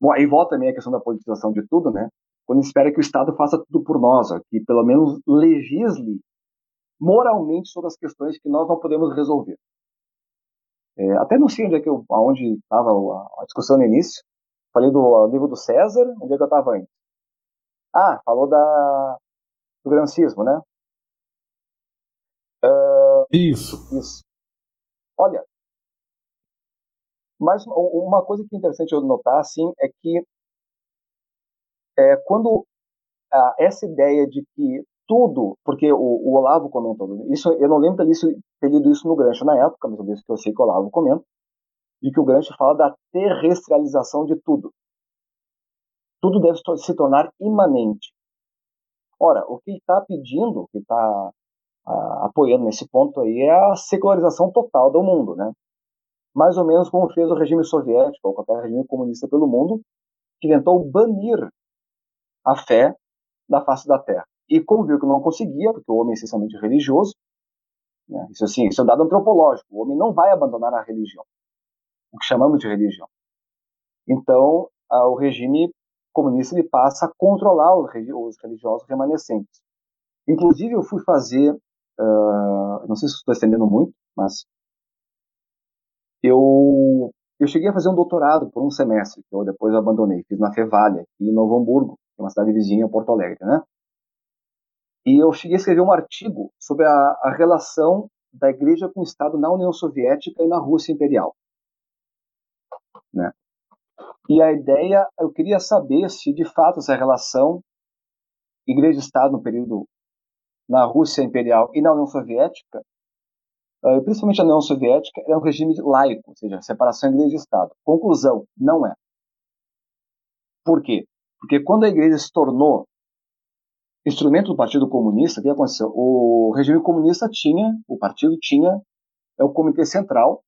Bom, aí volta também a questão da politização de tudo, né? Quando espera que o Estado faça tudo por nós, ó, que pelo menos legisle moralmente sobre as questões que nós não podemos resolver. É, até não sei onde é que eu, aonde estava a, discussão no início. Falei do livro do César, onde é que eu estava antes? Ah, falou da, do grancismo, né? Uh, isso. Isso. Olha, mas uma coisa que é interessante eu notar, assim, é que é, quando ah, essa ideia de que tudo, porque o, o, Olavo comenta, isso, eu não lembro de ter lido isso no Grancho na época, mas eu, que eu sei que o Olavo comenta, de que o Grancho fala da terrestrialização de tudo tudo deve se tornar imanente. Ora, o que ele está pedindo, o que está apoiando nesse ponto aí é a secularização total do mundo, né? Mais ou menos como fez o regime soviético ou qualquer regime comunista pelo mundo, que tentou banir a fé da face da Terra. E como viu que não conseguia, porque o homem é essencialmente religioso, né? isso assim, isso é um dado antropológico, o homem não vai abandonar a religião, o que chamamos de religião. Então, o regime comunista ele passa a controlar os, religiosos remanescentes. Inclusive, eu fui fazer, uh, não sei se estou estendendo muito, mas eu, eu cheguei a fazer um doutorado por um semestre, que eu depois abandonei. Fiz na Fevalha, aqui em Novo Hamburgo, que é uma cidade vizinha a Porto Alegre, né? E eu cheguei a escrever um artigo sobre a, a relação da Igreja com o Estado na União Soviética e na Rússia Imperial. Né? E a ideia, eu queria saber se de fato essa relação Igreja-Estado no período na Rússia Imperial e na União Soviética, eh, principalmente na União Soviética, era um regime laico, ou seja, separação Igreja Estado. Conclusão, não é. Por quê? Porque quando a Igreja se tornou instrumento do Partido Comunista, o que aconteceu? O regime comunista tinha, o partido tinha, é o Comitê Central,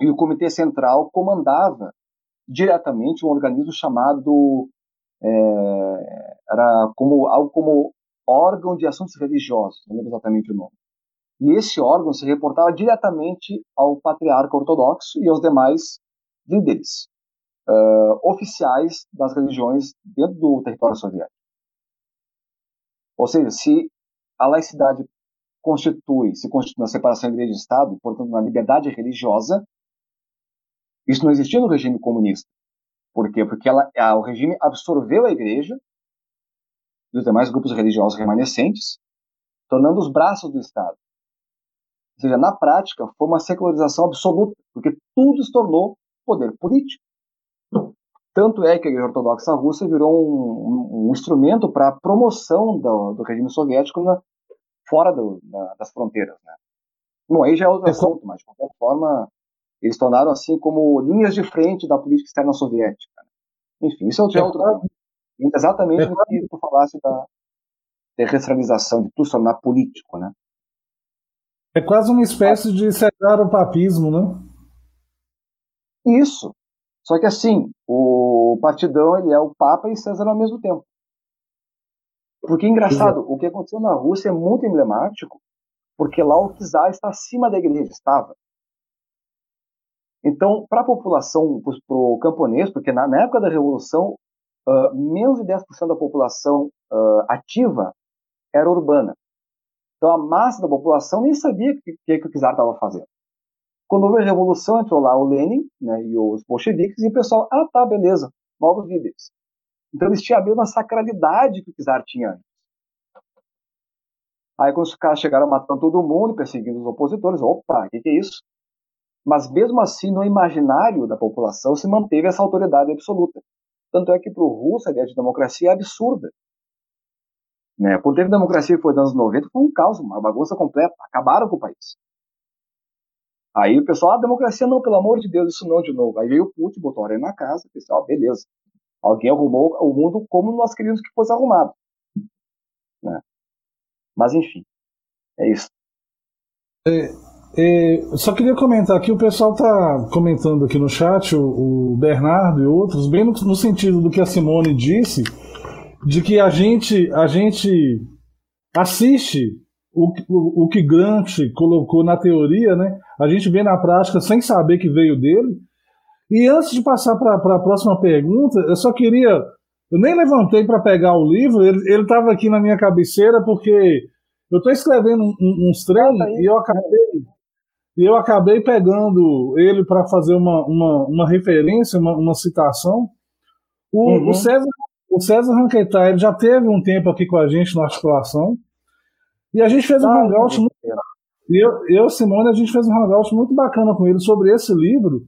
e o Comitê Central comandava diretamente um organismo chamado é, era como algo como órgão de assuntos religiosos, não lembro exatamente o nome. E esse órgão se reportava diretamente ao patriarca ortodoxo e aos demais líderes uh, oficiais das religiões dentro do território soviético. Ou seja, se a laicidade constitui, se constitui na separação igreja e Estado, portanto, na liberdade religiosa, isso não existia no regime comunista. Por quê? Porque ela, a, o regime absorveu a igreja e os demais grupos religiosos remanescentes, tornando os braços do Estado. Ou seja, na prática, foi uma secularização absoluta, porque tudo se tornou poder político. Tanto é que a Igreja Ortodoxa Russa virou um, um instrumento para a promoção do, do, regime soviético na, fora do, da, das fronteiras. Né? Bom, aí já é outro é assunto, mas de qualquer forma, eles tornaram assim como linhas de frente da política externa soviética. Né? Enfim, isso é, é outro tema. Exatamente é o que tu falasse da terrestrialização, de tudo se tornar político, né? É quase uma espécie de cedar o papismo, né? Isso. Só que assim, o partidão ele é o Papa e César ao mesmo tempo. Porque engraçado, o que aconteceu na Rússia é muito emblemático, porque lá o czar está acima da igreja, estava. Então, para a população, para o camponês, porque na, na, época da Revolução, uh, menos de 10% da população uh, ativa era urbana. Então, a massa da população nem sabia o que, que, que o czar estava fazendo. Quando houve a Revolução, entrou lá o Lenin né, e os bolcheviques, e o pessoal, ah, tá, beleza, novos líderes. Então, eles tinham a mesma sacralidade que o czar tinha antes. Aí, quando os caras chegaram matando todo mundo, perseguindo os opositores, opa, o que, que é isso? Mas mesmo assim, no imaginário da população se manteve essa autoridade absoluta. Tanto é que para o russo a ideia de democracia é absurda. Né? Quando teve democracia foi nos anos 90, foi um caos, uma bagunça completa. Acabaram com o país. Aí o pessoal, ah, democracia não, pelo amor de Deus, isso não de novo. Aí veio o Putin, botou a arena na casa, pessoal, beleza. Alguém arrumou o mundo como nós queríamos que fosse arrumado. Né? Mas enfim, é isso. É, é, só queria comentar aqui, o pessoal está comentando aqui no chat, o, o, Bernardo e outros, bem no, no, sentido do que a Simone disse, de que a gente, a gente assiste o, o, o que Grant colocou na teoria, né? A gente vê na prática sem saber que veio dele. E antes de passar para a próxima pergunta, eu só queria. Eu nem levantei para pegar o livro, ele estava aqui na minha cabeceira, porque eu estou escrevendo uns treinos ah, e eu acabei e eu acabei pegando ele para fazer uma, uma, uma referência, uma, uma citação. O, uhum. o, César, o César Ranquetar, ele já teve um tempo aqui com a gente na articulação. E a gente fez um ah, hangout muito. Eu, eu, Simone, a gente fez um hangout muito bacana com ele sobre esse livro.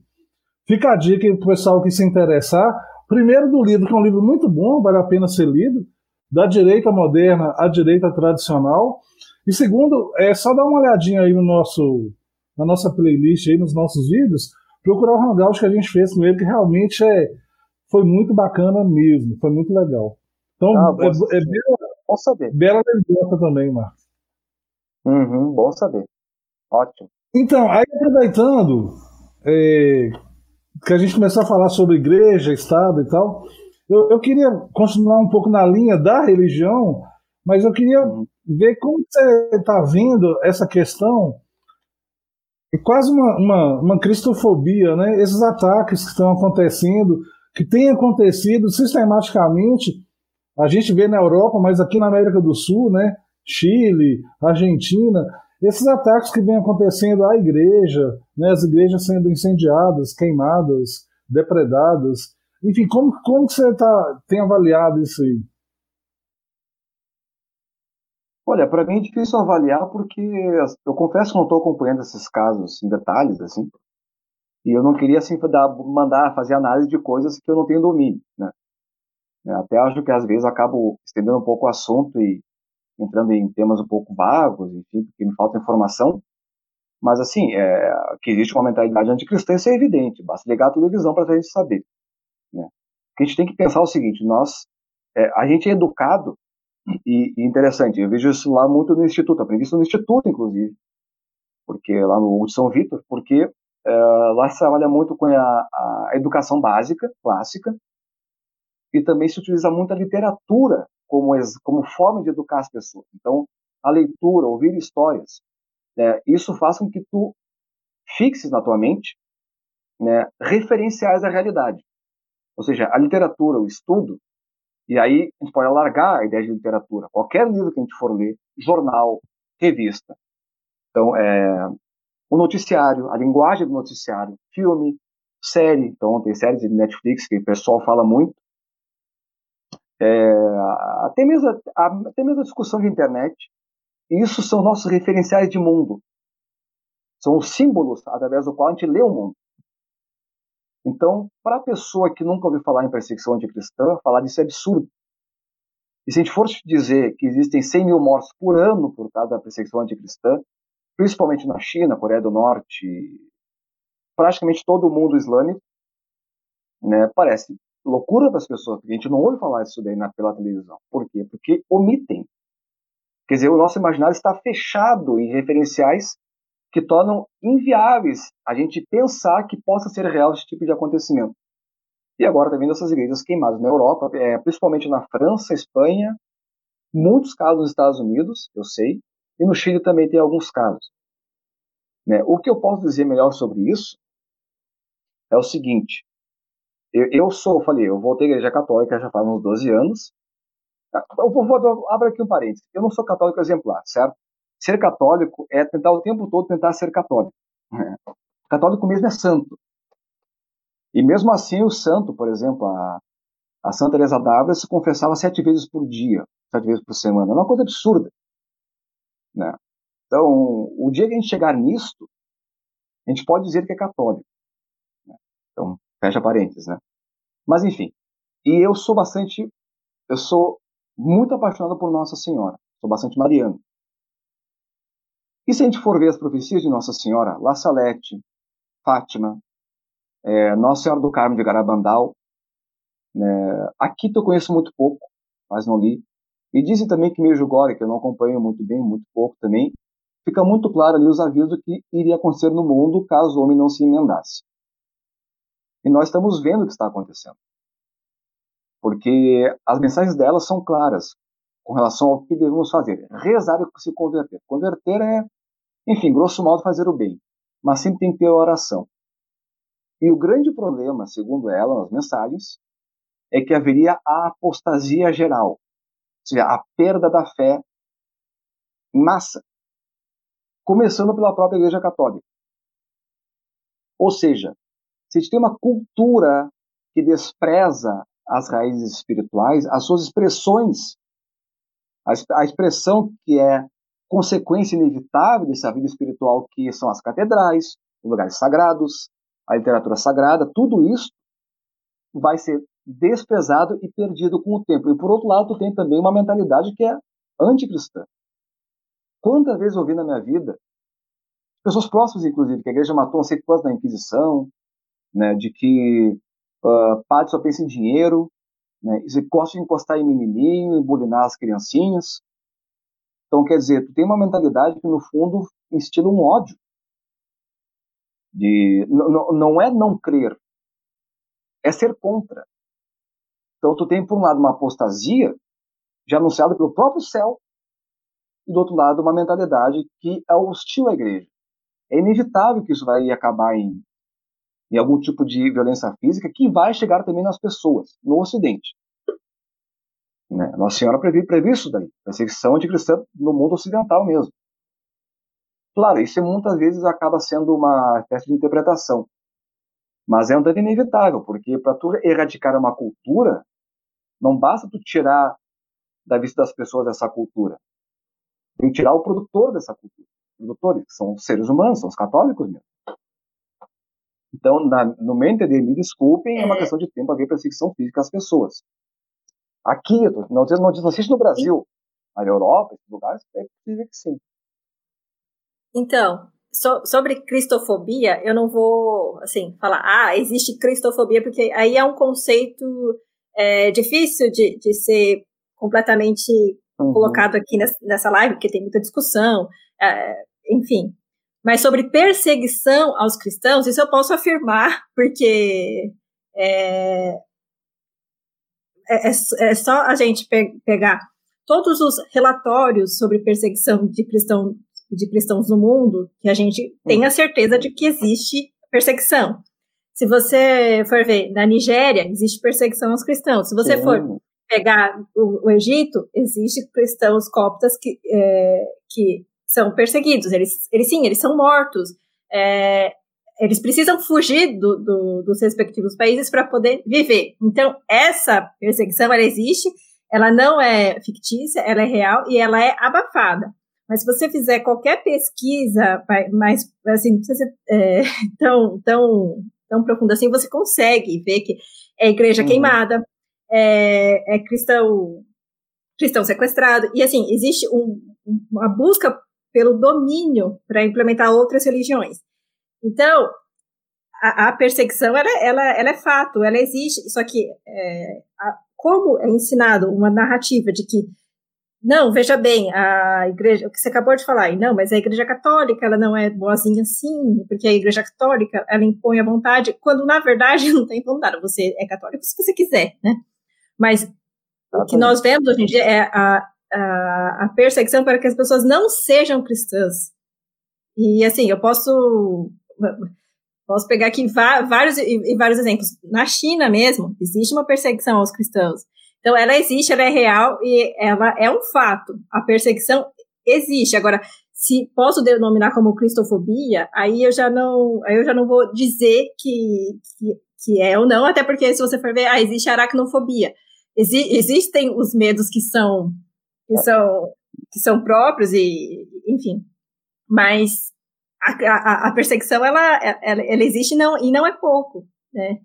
Fica a dica para o pessoal que se interessar. Primeiro do livro, que é um livro muito bom, vale a pena ser lido, da direita moderna à direita tradicional. E segundo, é só dar uma olhadinha aí no nosso na nossa playlist aí, nos nossos vídeos, procurar o Hangout que a gente fez com ele, que realmente é, foi muito bacana mesmo, foi muito legal. Então, ah, é, é bela, bom saber. bela lembrança também, Marcos. Uhum, bom saber. Ótimo. Então, aí aproveitando é, que a gente começou a falar sobre igreja, Estado e tal, eu, eu queria continuar um pouco na linha da religião, mas eu queria uhum. ver como você está vendo essa questão é quase uma, uma, uma cristofobia, né? Esses ataques que estão acontecendo que tem acontecido sistematicamente. A gente vê na Europa, mas aqui na América do Sul, né? Chile, Argentina, esses ataques que vêm acontecendo à igreja, né? as igrejas sendo incendiadas, queimadas, depredadas. Enfim, como, como você tá, tem avaliado isso aí? Olha, para mim é difícil avaliar porque eu confesso que não estou acompanhando esses casos em detalhes, assim, e eu não queria assim dar, mandar fazer análise de coisas que eu não tenho domínio, né? É, até acho que às vezes acabo estendendo um pouco o assunto e entrando em temas um pouco vagos, enfim, porque me falta informação. Mas assim, é, que existe uma mentalidade anticristã, isso é evidente. Basta ligar a televisão para a gente saber. Né? A gente tem que pensar o seguinte: nós, é, a gente é educado e, e, interessante. Eu vejo isso lá muito no instituto. Aprendi isso no instituto, inclusive, porque lá no São Vitor, porque é, lá se trabalha muito com a, a educação básica, clássica, e também se utiliza muito a literatura como, como forma de educar as pessoas. Então, a leitura, ouvir histórias, né, isso faz com que tu fixes na tua mente né, referenciais da realidade. Ou seja, a literatura, o estudo, e aí a gente pode alargar a ideia de literatura. Qualquer livro que a gente for ler, jornal, revista. Então, é, o noticiário, a linguagem do noticiário, filme, série. Então, tem séries de Netflix que o pessoal fala muito. É, até, mesmo, até mesmo a discussão de internet. Isso são nossos referenciais de mundo. São os símbolos através do qual a gente lê o mundo. Então, para a pessoa que nunca ouviu falar em perseguição anticristã, falar disso é absurdo. E se a gente for dizer que existem 100 mil mortes por ano por causa da perseguição anticristã, principalmente na China, Coreia do Norte, praticamente todo o mundo islâmico, né, parece loucura para as pessoas, porque a gente não ouve falar disso daí na, pela televisão. Por quê? Porque omitem. Quer dizer, o nosso imaginário está fechado em referenciais que tornam inviáveis a gente pensar que possa ser real esse tipo de acontecimento. E agora também dessas igrejas queimadas na Europa, é, principalmente na França, Espanha, muitos casos nos Estados Unidos, eu sei, e no Chile também tem alguns casos. Né? O que eu posso dizer melhor sobre isso é o seguinte: eu, eu sou, falei, eu voltei à igreja católica já faz uns 12 anos. Eu vou, vou aqui um parênteses. Eu não sou católico exemplar, certo? Ser católico é tentar o tempo todo tentar ser católico. Né? Católico mesmo é santo. E mesmo assim, o santo, por exemplo, a, a Santa Teresa d'Ávila se confessava sete vezes por dia, sete vezes por semana. É uma coisa absurda. Né? Então, o dia que a gente chegar nisto, a gente pode dizer que é católico. Né? Então, Fecha parênteses, né? Mas enfim. E eu sou bastante. Eu sou muito apaixonado por Nossa Senhora. Sou bastante mariano. E se a gente for ver as profecias de Nossa Senhora, La Salete, Fátima, é, Nossa Senhora do Carmo de Garabandal, né, aqui eu conheço muito pouco, mas não li. E dizem também que Medjugorje, que eu não acompanho muito bem, muito pouco também, fica muito claro ali os avisos que iria acontecer no mundo caso o homem não se emendasse. E nós estamos vendo o que está acontecendo. Porque as mensagens delas são claras com relação ao que devemos fazer. Rezar e se converter. Converter é, enfim, grosso modo, fazer o bem. Mas sempre tem que ter oração. E o grande problema, segundo ela, nas mensagens, é que haveria a apostasia geral. Ou seja, a perda da fé em massa. Começando pela própria Igreja Católica. Ou seja, se a gente tem uma cultura que despreza as raízes espirituais, as suas expressões, a expressão que é consequência inevitável dessa vida espiritual, que são as catedrais, os lugares sagrados, a literatura sagrada, tudo isso vai ser desprezado e perdido com o tempo. E por outro lado, tem também uma mentalidade que é anticristã. Quantas vezes ouvi na minha vida, pessoas próximas, inclusive, que a igreja matou não sei quantos na Inquisição, né, de que uh, padre só pensa em dinheiro, né, e gosta de encostar em menininho, embulinar as criancinhas. Então, quer dizer, tu tem uma mentalidade que, no fundo, instila um ódio. De, não é não crer, é ser contra. Então, tu tem, por um lado, uma apostasia, já anunciada pelo próprio céu, e do outro lado, uma mentalidade que é hostil à igreja. É inevitável que isso vai acabar em em algum tipo de violência física que vai chegar também nas pessoas, no Ocidente. Né? Nossa Senhora previu, previu isso daí, perseguição anticristã no mundo ocidental mesmo. Claro, isso muitas vezes acaba sendo uma espécie de interpretação, mas é um dano inevitável, porque para tu erradicar uma cultura, não basta tu tirar da vista das pessoas essa cultura. Tem que tirar o produtor dessa cultura. Produtores, que são os seres humanos, são os católicos mesmo. Então, na, no meu entender, me desculpem, é uma é. questão de tempo haver perseguição física às pessoas. Aqui, não, não, não sei se no Brasil, na Europa, em lugares, é possível que sim. Então, so, sobre cristofobia, eu não vou, assim, falar, ah, existe cristofobia, porque aí é um conceito é, difícil de, de ser completamente uhum. colocado aqui nessa live, porque tem muita discussão, é, enfim. Mas sobre perseguição aos cristãos, isso eu posso afirmar, (laughs) porque é, é, é, é só a gente pe pegar todos os relatórios sobre perseguição de, cristão, de cristãos no mundo, que a gente tem a certeza de que existe perseguição. Se você for ver, na Nigéria, existe perseguição aos cristãos. Se você Sim. for pegar o, o, Egito, existe cristãos coptas que, é, que são perseguidos. Eles, eles sim, eles são mortos. É, eles precisam fugir do, do, dos respectivos países para poder viver. Então, essa perseguição, ela existe, ela não é fictícia, ela é real e ela é abafada. Mas se você fizer qualquer pesquisa mais, assim, não precisa ser é, (laughs) tão, tão, tão profunda assim, você consegue ver que é igreja uhum. queimada, é, é cristão, cristão sequestrado, e assim, existe um, uma busca pelo domínio para implementar outras religiões. Então, a, a perseguição, ela, ela, ela, é fato, ela existe, só que é, a, como é ensinado uma narrativa de que não, veja bem, a igreja, o que você acabou de falar, não, mas a igreja católica, ela não é boazinha assim, porque a igreja católica, ela impõe a vontade, quando na verdade (laughs) não tem vontade, você é católico se você quiser, né? Mas o que nós vemos hoje em dia é a, a, a perseguição para que as pessoas não sejam cristãs. E assim, eu posso posso pegar aqui vários e vários exemplos. Na China mesmo, existe uma perseguição aos cristãos. Então, ela existe, ela é real e ela é um fato. A perseguição existe. Agora, se posso denominar como cristofobia, aí eu já não, aí eu já não vou dizer que, que, que é ou não, até porque se você for ver, ah, existe aracnofobia. Exi existem os medos que são que são que são próprios e enfim, mas a, a, perseguição ela, ela, ela existe não, e não é pouco, né?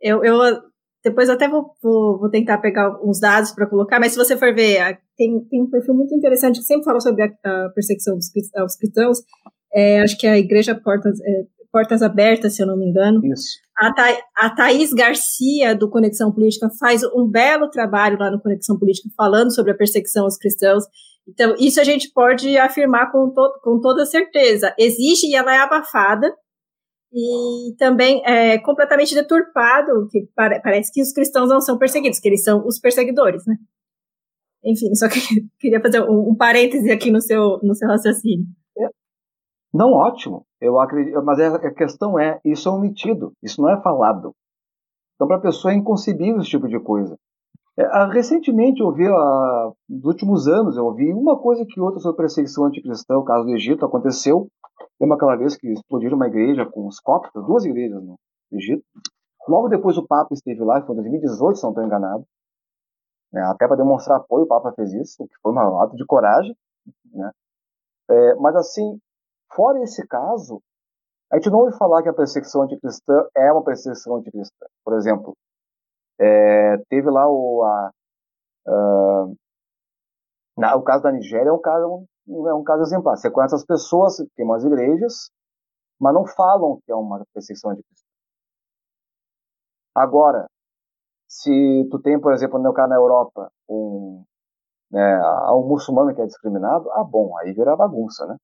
Eu, eu depois eu até vou, vou, vou tentar pegar uns dados para colocar, mas se você for ver, tem, tem um perfil muito interessante que sempre fala sobre a, a perseguição dos, aos cristãos. É, acho que é a Igreja Portas, é, Portas Abertas, se eu não me engano. Isso. A, Tha, a Thaís Garcia, do Conexão Política, faz um belo trabalho lá no Conexão Política falando sobre a perseguição aos cristãos. Então, isso a gente pode afirmar com, to, com toda certeza. Existe e ela é abafada, e também é completamente deturpado, que parece que os cristãos não são perseguidos, que eles são os perseguidores, né? Enfim, só (laughs) que queria fazer um, um parêntese aqui no seu, no seu raciocínio. É. Não, ótimo. Eu acredito, mas é, a questão é, isso é omitido, isso não é falado. Então, para a pessoa é inconcebível esse tipo de coisa. É, recentemente eu ouvi, ah, nos últimos anos, eu ouvi uma coisa que outra sobre perseguição anticristã, o caso do Egito aconteceu, Lembra aquela vez que explodiram uma igreja com os coptas, duas igrejas no Egito? Logo depois o Papa esteve lá, foi em 2018, se não estou enganado. É, até para demonstrar apoio, o Papa fez isso, o que foi um ato de coragem. Né? É, mas assim, fora esse caso, a gente não ouve falar que a perseguição anticristã é uma perseguição anticristã. Por exemplo, é, teve lá o, a, a, na, o caso da Nigéria é um caso é um caso exemplar. Você conhece as pessoas, tem umas igrejas, mas não falam que é uma perseguição anticristã. Agora, se tu tem, por exemplo, no caso na Europa, um, né, um muçulmano que é discriminado, ah, bom, aí vira bagunça, né?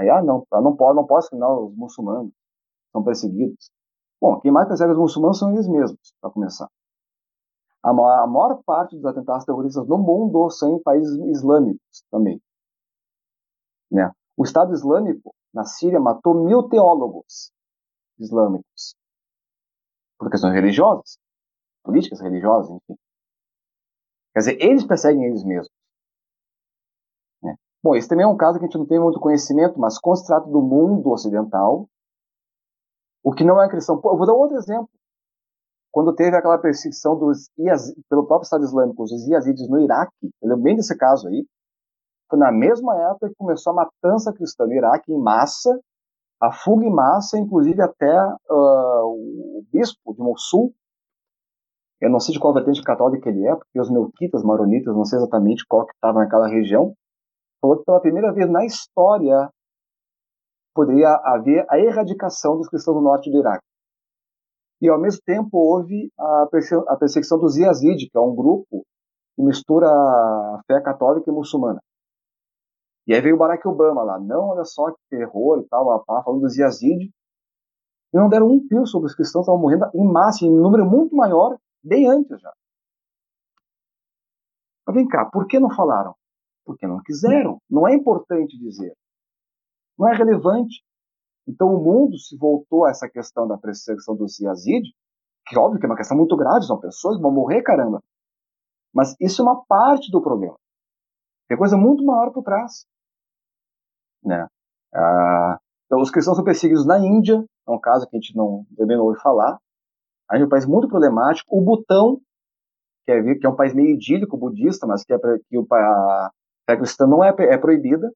Aí, ah, não, não pode, não posso discriminar os muçulmanos, são perseguidos. Bom, quem mais persegue os muçulmanos são eles mesmos, para começar. A maior, a maior, parte dos atentados terroristas no mundo são em países islâmicos também. Né? O Estado Islâmico, na Síria, matou mil teólogos islâmicos. por questões religiosas, políticas religiosas, enfim. Quer dizer, eles perseguem eles mesmos. Bom, esse também é um caso que a gente não tem muito conhecimento, mas quando se trata do mundo ocidental, o que não é cristão. eu vou dar outro exemplo. Quando teve aquela perseguição dos Iaz, pelo próprio Estado Islâmico, os Yazidis no Iraque, eu lembro bem desse caso aí, foi na mesma época que começou a matança cristã no Iraque em massa, a fuga em massa, inclusive até uh, o bispo de Mossul, eu não sei de qual vertente católica ele é, porque os melquitas, maronitas, não sei exatamente qual que estava naquela região, falou que pela primeira vez na história poderia haver a erradicação dos cristãos do norte do Iraque. E ao mesmo tempo houve a perseguição dos Yazid, que é um grupo que mistura a fé católica e muçulmana. E aí veio o Barack Obama lá, não, olha só que terror e tal, apá, falando dos Yazid. E não deram um pio sobre os cristãos, estavam morrendo em massa, em número muito maior, bem antes já. Mas vem cá, por que não falaram? Porque não quiseram. Não é importante dizer. Não é relevante. Então o mundo se voltou a essa questão da perseguição dos Yazid, que óbvio que é uma questão muito grave, são pessoas que vão morrer, caramba. Mas isso é uma parte do problema. Tem coisa muito maior por trás. Né? Ah, então, os cristãos são perseguidos na Índia, é um caso que a gente não também não ouve falar. A Índia é um país muito problemático. O Butão, que é, que é um país meio idílico budista, mas que, é, que a fé cristã não é, é proibida.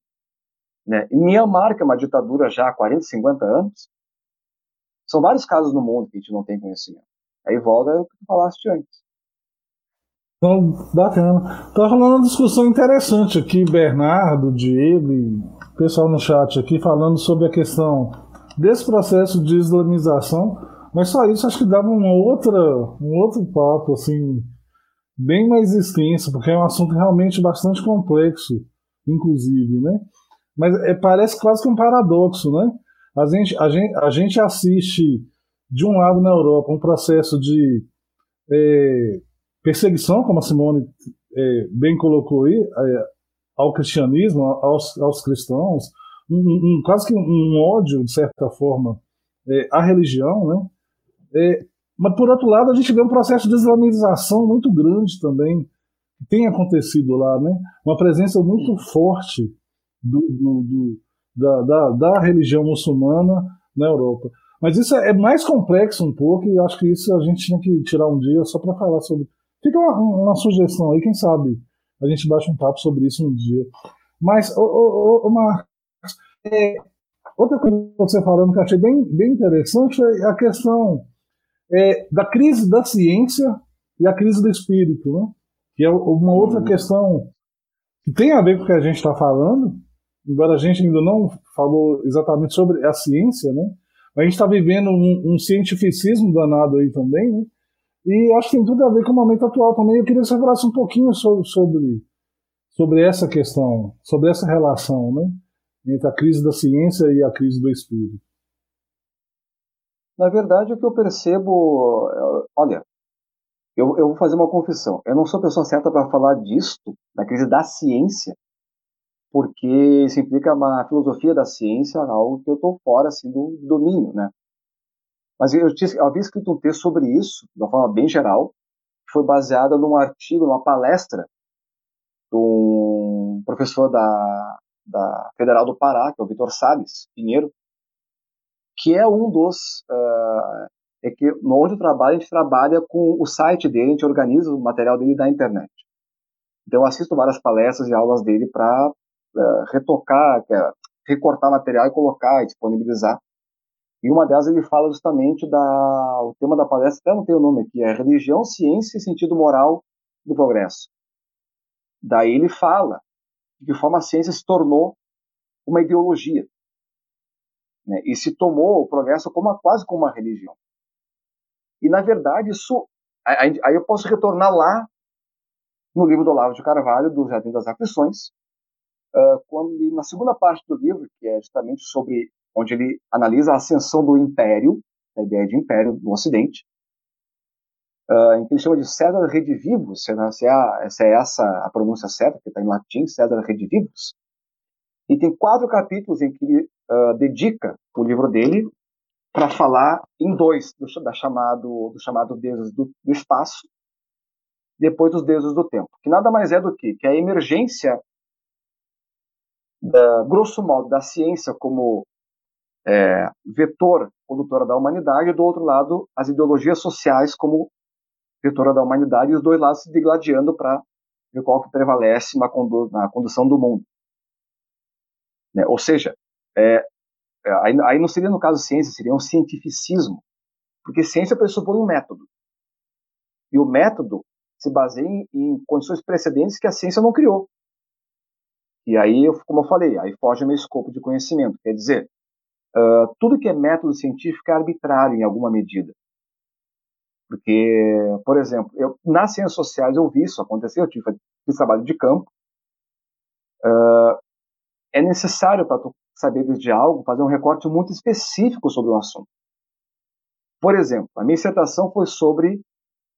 Né? E que é uma ditadura já há 40, 50 anos. São vários casos no mundo que a gente não tem conhecimento. Aí volta o que tu falaste antes. Então, bacana. Tá rolando uma discussão interessante aqui, Bernardo, Diego e o pessoal no chat aqui falando sobre a questão desse processo de islamização, mas só isso acho que dava uma outra, um outro papo, assim, bem mais extenso, porque é um assunto realmente bastante complexo, inclusive, né? Mas é, parece quase que um paradoxo, né? A gente, a, gente, a gente assiste, de um lado na Europa, um processo de é, perseguição, como a Simone é, bem colocou aí, é, ao cristianismo, aos, aos cristãos, um, um, quase que um ódio, de certa forma, é, à religião, né? Mas, por outro lado, a gente vê um processo de islamização muito grande também, que tem acontecido lá, né? Uma presença muito forte do, do, do da, da, da, religião muçulmana na Europa. Mas isso é, mais complexo um pouco e acho que isso a gente tinha que tirar um dia só para falar sobre Fica uma, uma, sugestão aí, quem sabe a gente bate um papo sobre isso um dia. Mas, ô, ô, ô Marcos, é, outra coisa que você falando que eu achei bem, bem interessante é a questão é, da crise da ciência e a crise do espírito, né? que é uma outra uhum. questão que tem a ver com o que a gente está falando, embora a gente ainda não falou exatamente sobre a ciência, né? A gente está vivendo um, um cientificismo danado aí também, né? E acho que tem tudo a ver com o momento atual também. Eu queria que você falasse um pouquinho sobre, sobre, sobre essa questão, sobre essa relação né, entre a crise da ciência e a crise do espírito. Na verdade, o que eu percebo. Olha, eu, eu vou fazer uma confissão. Eu não sou a pessoa certa para falar disto, da crise da ciência, porque isso implica uma filosofia da ciência, algo que eu estou fora assim, do domínio, né? Mas eu, tinha, eu havia escrito um texto sobre isso, de uma forma bem geral, que foi baseada num artigo, numa palestra de um professor da, da Federal do Pará, que é o Vitor Salles Pinheiro, que é um dos. Uh, é que onde eu trabalho, a gente trabalha com o site dele, a gente organiza o material dele da internet. Então, eu assisto várias palestras e aulas dele para uh, eh, retocar, é, recortar material e colocar e disponibilizar e uma delas ele fala justamente da. O tema da palestra, até não tem o nome aqui, é Religião, Ciência e Sentido Moral do Progresso. Daí ele fala de que forma a ciência se tornou uma ideologia. Né, e se tomou o progresso como quase como uma religião. E, na verdade, isso. Aí, eu posso retornar lá no livro do Olavo de Carvalho, do Jardim das Aflições, quando na segunda parte do livro, que é justamente sobre onde ele analisa a ascensão do império, a ideia de império no Ocidente, em que ele chama de César Redivivus, se é, se é essa a pronúncia certa, que está em latim, César Redivivus. E tem quatro capítulos em que ele uh, dedica o livro dele para falar em dois do, da chamado, do chamado deuses do, do espaço, depois dos deuses do tempo, que nada mais é do que, que a emergência, da, grosso modo, da ciência como é, vetor condutora da humanidade, e do outro lado, as ideologias sociais como vetora da humanidade, e os dois lados se degladiando para ver qual que prevalece na, condu na condução do mundo. Né? Ou seja, é, é, aí, aí não seria no caso ciência, seria um cientificismo, porque ciência pressupõe um método. E o método se baseia em, em condições precedentes que a ciência não criou. E aí, como eu falei, aí foge o meu escopo de conhecimento. Quer dizer, uh, tudo que é método científico é arbitrário em alguma medida. Porque, por exemplo, eu, nas ciências sociais eu vi isso acontecer, eu tive, fiz trabalho de campo. Uh, é necessário para tu saberes de algo, fazer um recorte muito específico sobre o assunto. Por exemplo, a minha dissertação foi sobre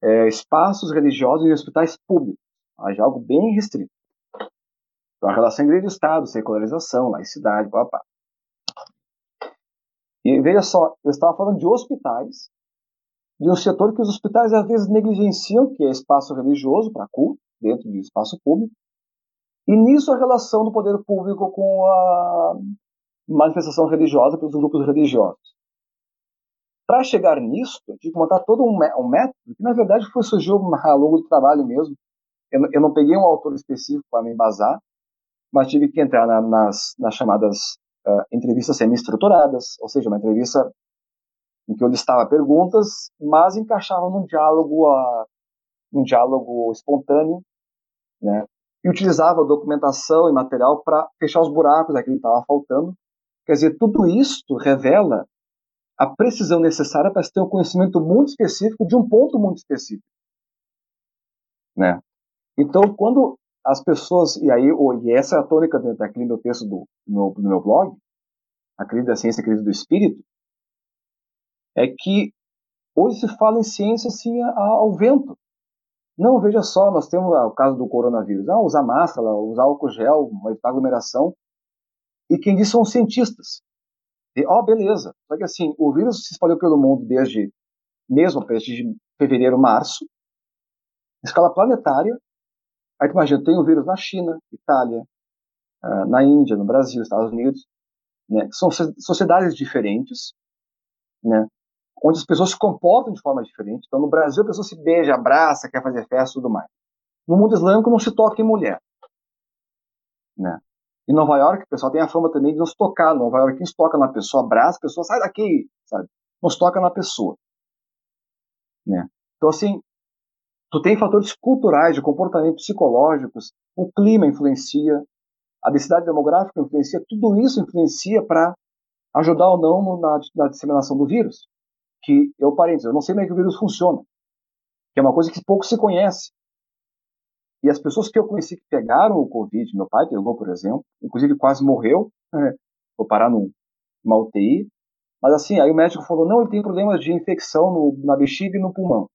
é, espaços religiosos e hospitais públicos, mas algo bem restrito. Então, a relação igreja-estado, secularização, laicidade, papá. E veja só, eu estava falando de hospitais, de um setor que os hospitais às vezes negligenciam, que é espaço religioso para culto, dentro de espaço público, e nisso a relação do poder público com a manifestação religiosa pelos grupos religiosos. Para chegar nisso, eu tive que montar todo um, método, que na verdade foi surgiu (laughs) ao longo do trabalho mesmo. Eu, eu não peguei um autor específico para me embasar, mas tive que entrar na, nas, nas chamadas uh, entrevistas semi-estruturadas, ou seja, uma entrevista em que eu listava perguntas, mas encaixava num diálogo, uh, num diálogo espontâneo, né? E utilizava documentação e material para fechar os buracos daquilo que estava faltando Quer dizer, tudo isso revela a precisão necessária para se ter um conhecimento muito específico de um ponto muito específico. Né? Então, quando as pessoas, e aí, e essa é a tônica daquele meu texto do, do, meu, do meu blog, a crise da ciência, a crise do espírito, é que hoje se fala em ciência assim ao vento. Não, veja só, nós temos o caso do coronavírus. Ah, usar máscara, usar álcool gel, evitar aglomeração e quem diz são os cientistas. E, ó, oh, beleza. Só que assim, o vírus se espalhou pelo mundo desde, mesmo desde fevereiro, março, escala planetária. Aí tu imagina, tem o vírus na China, Itália, uh, na Índia, no Brasil, Estados Unidos, né? São sociedades diferentes, né? Onde as pessoas se comportam de forma diferente. Então, no Brasil, a pessoa se beija, abraça, quer fazer festa e tudo mais. No mundo islâmico, não se toca em mulher. Né? Em Nova York, o pessoal tem a fama também de nos tocar. Em Nova York, quem se toca na pessoa, abraça a pessoa, sai daqui, sabe? Nos toca na pessoa. Né? Então, assim, tu tem fatores culturais, de comportamento psicológicos, o clima influencia, a densidade demográfica influencia, tudo isso influencia para ajudar ou não na, na, disseminação do vírus. Que, eu parênteses, eu não sei como é que o vírus funciona, que é uma coisa que pouco se conhece. E as pessoas que eu conheci que pegaram o Covid, meu pai pegou, por exemplo, inclusive quase morreu, né? vou parar numa UTI, mas assim, aí o médico falou, não, ele tem problemas de infecção no, na bexiga e no pulmão.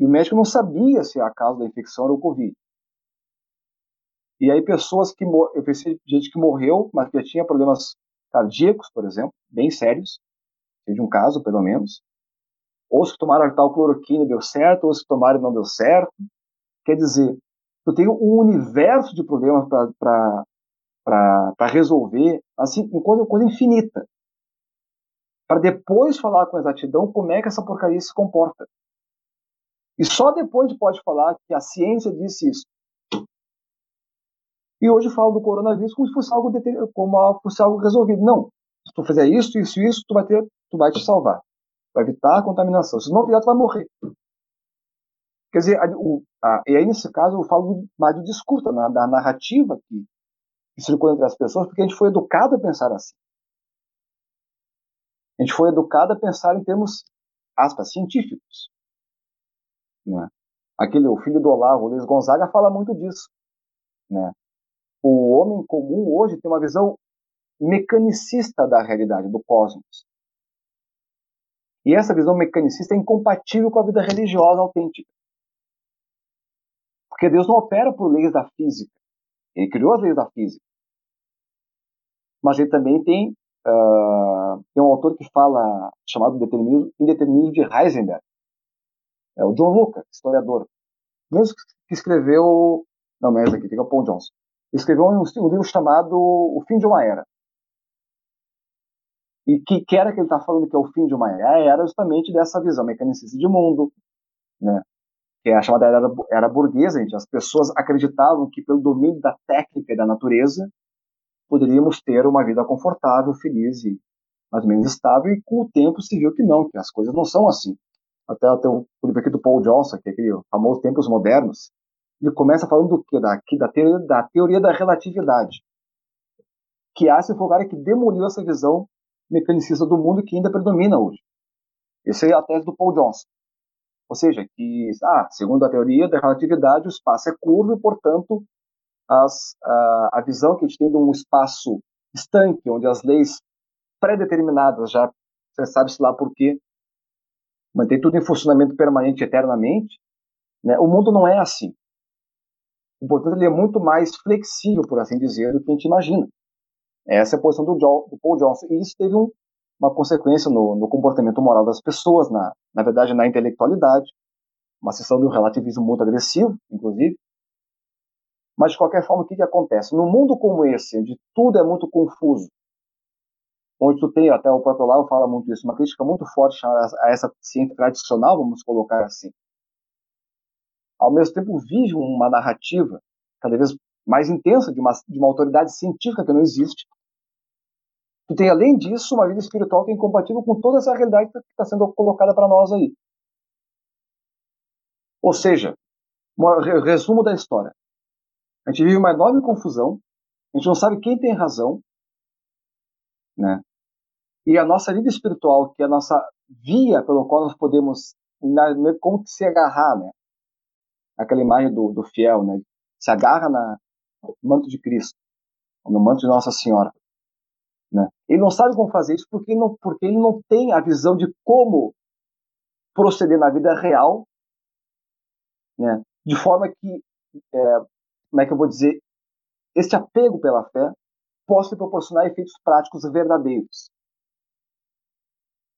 E o médico não sabia se a causa da infecção era o Covid. E aí pessoas que, eu pensei gente que morreu, mas que tinha problemas cardíacos, por exemplo, bem sérios, de um caso, pelo menos, ou se tomaram tal cloroquina deu certo, ou se tomaram não deu certo, Quer dizer, tu tem um universo de problemas para resolver, assim, uma coisa, coisa infinita. Para depois falar com exatidão como é que essa porcaria se comporta. E só depois pode falar que a ciência disse isso. E hoje falo do coronavírus como se fosse algo, como fosse algo resolvido. Não. Se tu fizer isso, isso, isso, tu vai ter, tu vai te salvar. Vai evitar a contaminação. Se não vier, tu vai morrer. Quer dizer, a, o, a, e aí nesse caso eu falo mais do discurso, na, da narrativa que, que circula entre as pessoas, porque a gente foi educado a pensar assim. A gente foi educado a pensar em termos, aspas, científicos. Né? Aquele, o filho do Olavo, Luiz Gonzaga, fala muito disso. Né? O homem comum hoje tem uma visão mecanicista da realidade, do cosmos. E essa visão mecanicista é incompatível com a vida religiosa autêntica. Porque Deus não opera por leis da física. Ele criou as leis da física. Mas ele também tem uh, tem um autor que fala, chamado determinismo, Indeterminismo de Heisenberg. É o John Lucas, historiador. Mesmo que escreveu. Não, não é esse aqui, tem o Paul Johnson. Escreveu um, um, livro chamado O Fim de uma Era. E que, que era que ele está falando que é o fim de uma era? Era justamente dessa visão mecanicista de mundo, né? que é a chamada era, era burguesa, gente. as pessoas acreditavam que pelo domínio da técnica e da natureza poderíamos ter uma vida confortável, feliz e mais ou menos estável, e com o tempo se viu que não, que as coisas não são assim. Até, até o livro aqui do Paul Johnson, que é aquele famoso Tempos Modernos, ele começa falando do quê? Da, da, teoria, da teoria da relatividade, que há esse o que demoliu essa visão mecanicista do mundo que ainda predomina hoje. Essa é a tese do Paul Johnson. Ou seja, que, ah, segundo a teoria da relatividade, o espaço é curvo e, portanto, as, a, a visão que a gente tem de um espaço estanque, onde as leis pré-determinadas, já sabe-se lá por quê, mantém tudo em funcionamento permanente eternamente, né? o mundo não é assim. Portanto, ele é muito mais flexível, por assim dizer, do que a gente imagina. Essa é a posição do, John, do Paul Johnson. E isso teve um, uma consequência no, no, comportamento moral das pessoas, na, na verdade, na intelectualidade, uma sessão de um relativismo muito agressivo, inclusive. Mas, de qualquer forma, o que, que acontece? Num mundo como esse, onde tudo é muito confuso, onde tu tem, até o próprio Lau fala muito isso, uma crítica muito forte a essa ciência tradicional, vamos colocar assim, ao mesmo tempo vive uma narrativa cada vez mais intensa de uma, de uma autoridade científica que não existe. Tu tem, além disso, uma vida espiritual que é incompatível com toda essa realidade que está sendo colocada para nós aí. Ou seja, um resumo da história. A gente vive uma enorme confusão, a gente não sabe quem tem razão, né? E a nossa vida espiritual, que é a nossa via pelo qual nós podemos, como que se agarrar, né? aquela imagem do, do fiel, né? Se agarra na, manto de Cristo, no manto de Nossa Senhora. Né? Ele não sabe como fazer isso porque, não, porque ele não tem a visão de como proceder na vida real, né? de forma que, é, como é que eu vou dizer, esse apego pela fé possa proporcionar efeitos práticos verdadeiros.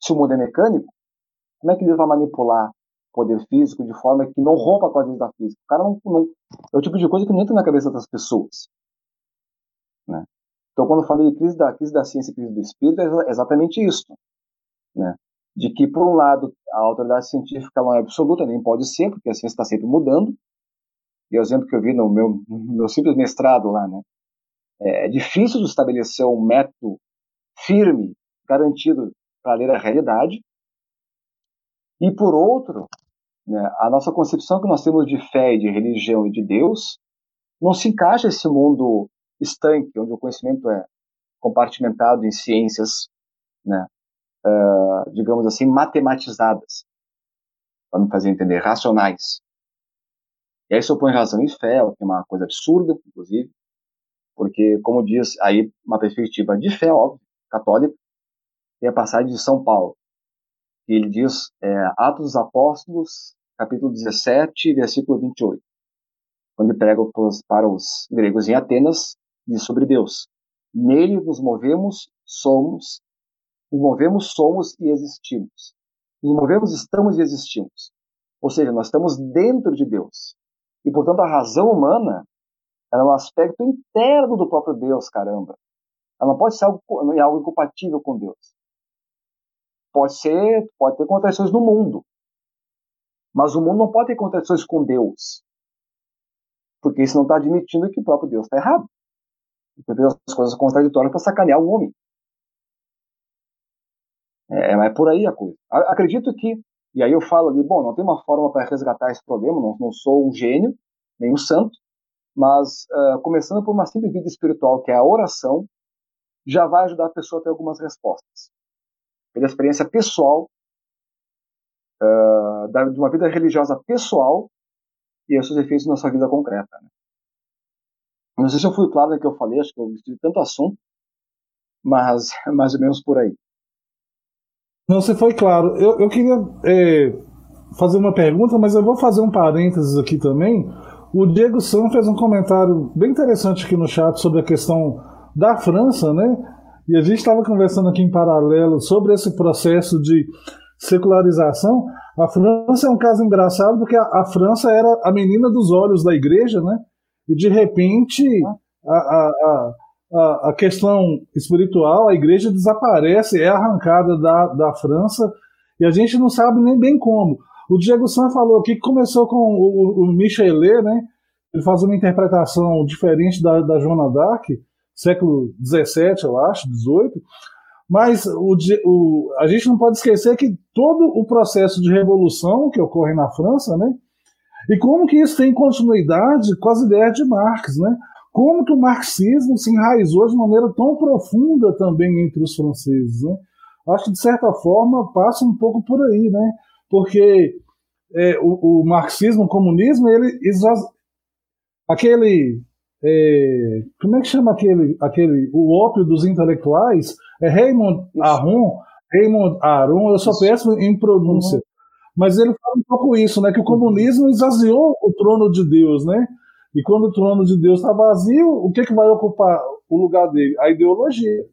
Se o mundo é mecânico, como é que ele vai manipular poder físico de forma que não rompa com as leis da física. O cara não, não, é o tipo de coisa que não entra na cabeça das pessoas. Né? Então, quando eu falei de crise da, crise da ciência e crise do espírito, é exatamente isso. Né? De que, por um lado, a autoridade científica não é absoluta, nem pode ser, porque a ciência está sempre mudando. E o exemplo que eu vi no meu, no meu simples mestrado lá, né? É, é difícil estabelecer um método firme, garantido para ler a realidade. E, por outro, né? A nossa concepção que nós temos de fé, de religião e de Deus não se encaixa esse mundo estanque, onde o conhecimento é compartimentado em ciências, né? Uh, digamos assim, matematizadas, para me fazer entender, racionais. E aí se opõe razão e fé, que é uma coisa absurda, inclusive, porque, como diz aí uma perspectiva de fé, óbvio, católica, tem a passagem de São Paulo, ele diz, é, Atos dos Apóstolos, capítulo 17, versículo 28. Quando ele prega para os gregos em Atenas, diz sobre Deus. Nele nos movemos, somos, nos movemos, somos e existimos. Nos movemos, estamos e existimos. Ou seja, nós estamos dentro de Deus. E, portanto, a razão humana é um aspecto interno do próprio Deus, caramba. Ela não pode ser algo, algo incompatível com Deus pode ser, pode ter contradições no mundo. Mas o mundo não pode ter contradições com Deus. Porque isso não está admitindo que o próprio Deus está errado. Ele fez as coisas contraditórias para sacanear o homem. É, é por aí a coisa. Acredito que, e aí eu falo ali, bom, não tem uma forma para resgatar esse problema, não, não sou um gênio, nem um santo, mas uh, começando por uma simples vida espiritual, que é a oração, já vai ajudar a pessoa a ter algumas respostas pela experiência pessoal, uh, da, de uma vida religiosa pessoal e os seus efeitos na sua vida concreta. Né? Não sei se eu fui claro no que eu falei, acho que eu tive tanto assunto, mas mais ou menos por aí. Não, você foi claro. Eu, eu queria é, fazer uma pergunta, mas eu vou fazer um parênteses aqui também. O Diego Sam fez um comentário bem interessante aqui no chat sobre a questão da França, né? E a gente estava conversando aqui em paralelo sobre esse processo de secularização. A França é um caso engraçado porque a, a França era a menina dos olhos da igreja, né? E de repente a, a, a, a questão espiritual, a igreja desaparece, é arrancada da, da França e a gente não sabe nem bem como. O Diego San falou aqui que começou com o, o Michelet, né? Ele faz uma interpretação diferente da, da Joana d'Arc, século XVII, eu acho, XVIII. Mas o, o, a gente não pode esquecer que todo o processo de revolução que ocorre na França, né? E como que isso tem continuidade com as ideias de Marx, né? Como que o marxismo se enraizou de maneira tão profunda também entre os franceses, né? Acho que de certa forma passa um pouco por aí, né? Porque é, o, o, marxismo, o comunismo, ele aquele é, como é que chama aquele, aquele o ópio dos intelectuais é Raymond Aron, Raymond Aron, eu sou péssimo em pronúncia, uhum. mas ele fala um pouco isso, né, que o comunismo esvaziou o trono de Deus, né, e quando o trono de Deus está vazio, o que, que vai ocupar o lugar dele? A ideologia.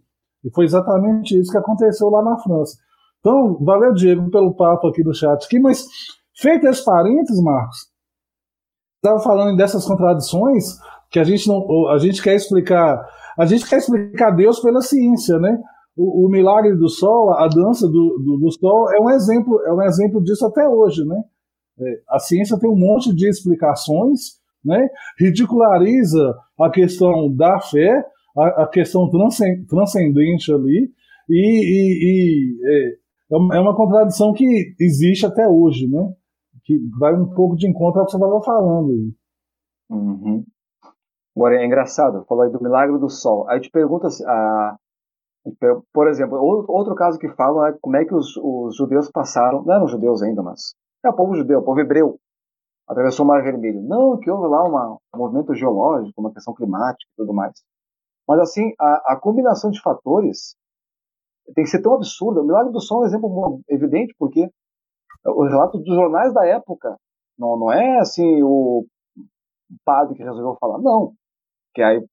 E foi exatamente isso que aconteceu lá na França. Então, valeu, Diego, pelo papo aqui no chat. Aqui, mas, feito esse parênteses, Marcos, estava falando dessas contradições que a gente não, a gente quer explicar, a gente quer explicar Deus pela ciência, né? O, o milagre do sol, a dança do, do, do, sol é um exemplo, é um exemplo disso até hoje, né? É, a ciência tem um monte de explicações, né? Ridiculariza a questão da fé, a, a questão transcendente ali e, e, e é, é uma contradição que existe até hoje, né? Que vai um pouco de encontro ao que você estava falando aí. Uhum. Agora é engraçado, falou aí do milagre do sol. Aí te pergunta, a, por exemplo, outro caso que fala é como é que os, os judeus passaram, não eram judeus ainda, mas é o povo judeu, o povo hebreu, atravessou o Mar Vermelho. Não, que houve lá uma, um movimento geológico, uma questão climática e tudo mais. Mas assim, a, a combinação de fatores tem que ser tão absurda. O milagre do sol é um exemplo evidente, porque o relato dos jornais da época não, não é assim o padre que resolveu falar, não. Que aí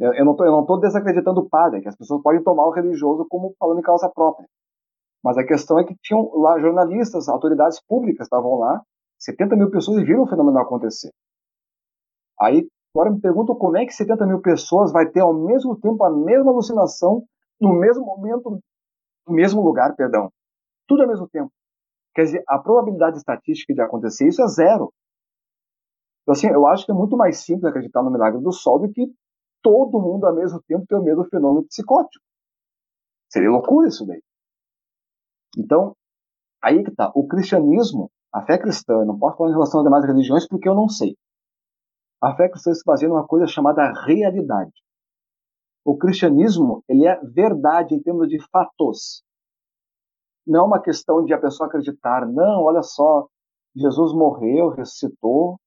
eu não estou desacreditando o padre, que as pessoas podem tomar o religioso como falando em causa própria. Mas a questão é que tinham lá jornalistas, autoridades públicas estavam lá, 70 mil pessoas viram o fenômeno acontecer. Aí, agora me pergunto como é que 70 mil pessoas vai ter ao mesmo tempo a mesma alucinação, no mesmo momento, no mesmo lugar, perdão. Tudo ao mesmo tempo. Quer dizer, a probabilidade estatística de acontecer isso é zero. Então, assim, eu acho que é muito mais simples acreditar no milagre do sol do que todo mundo ao mesmo tempo ter o mesmo fenômeno psicótico. Seria loucura isso daí. Então, aí que tá. O cristianismo, a fé cristã, eu não posso falar em relação às demais religiões porque eu não sei. A fé cristã se baseia numa coisa chamada realidade. O cristianismo, ele é verdade em termos de fatos. Não é uma questão de a pessoa acreditar, não, olha só, Jesus morreu, ressuscitou,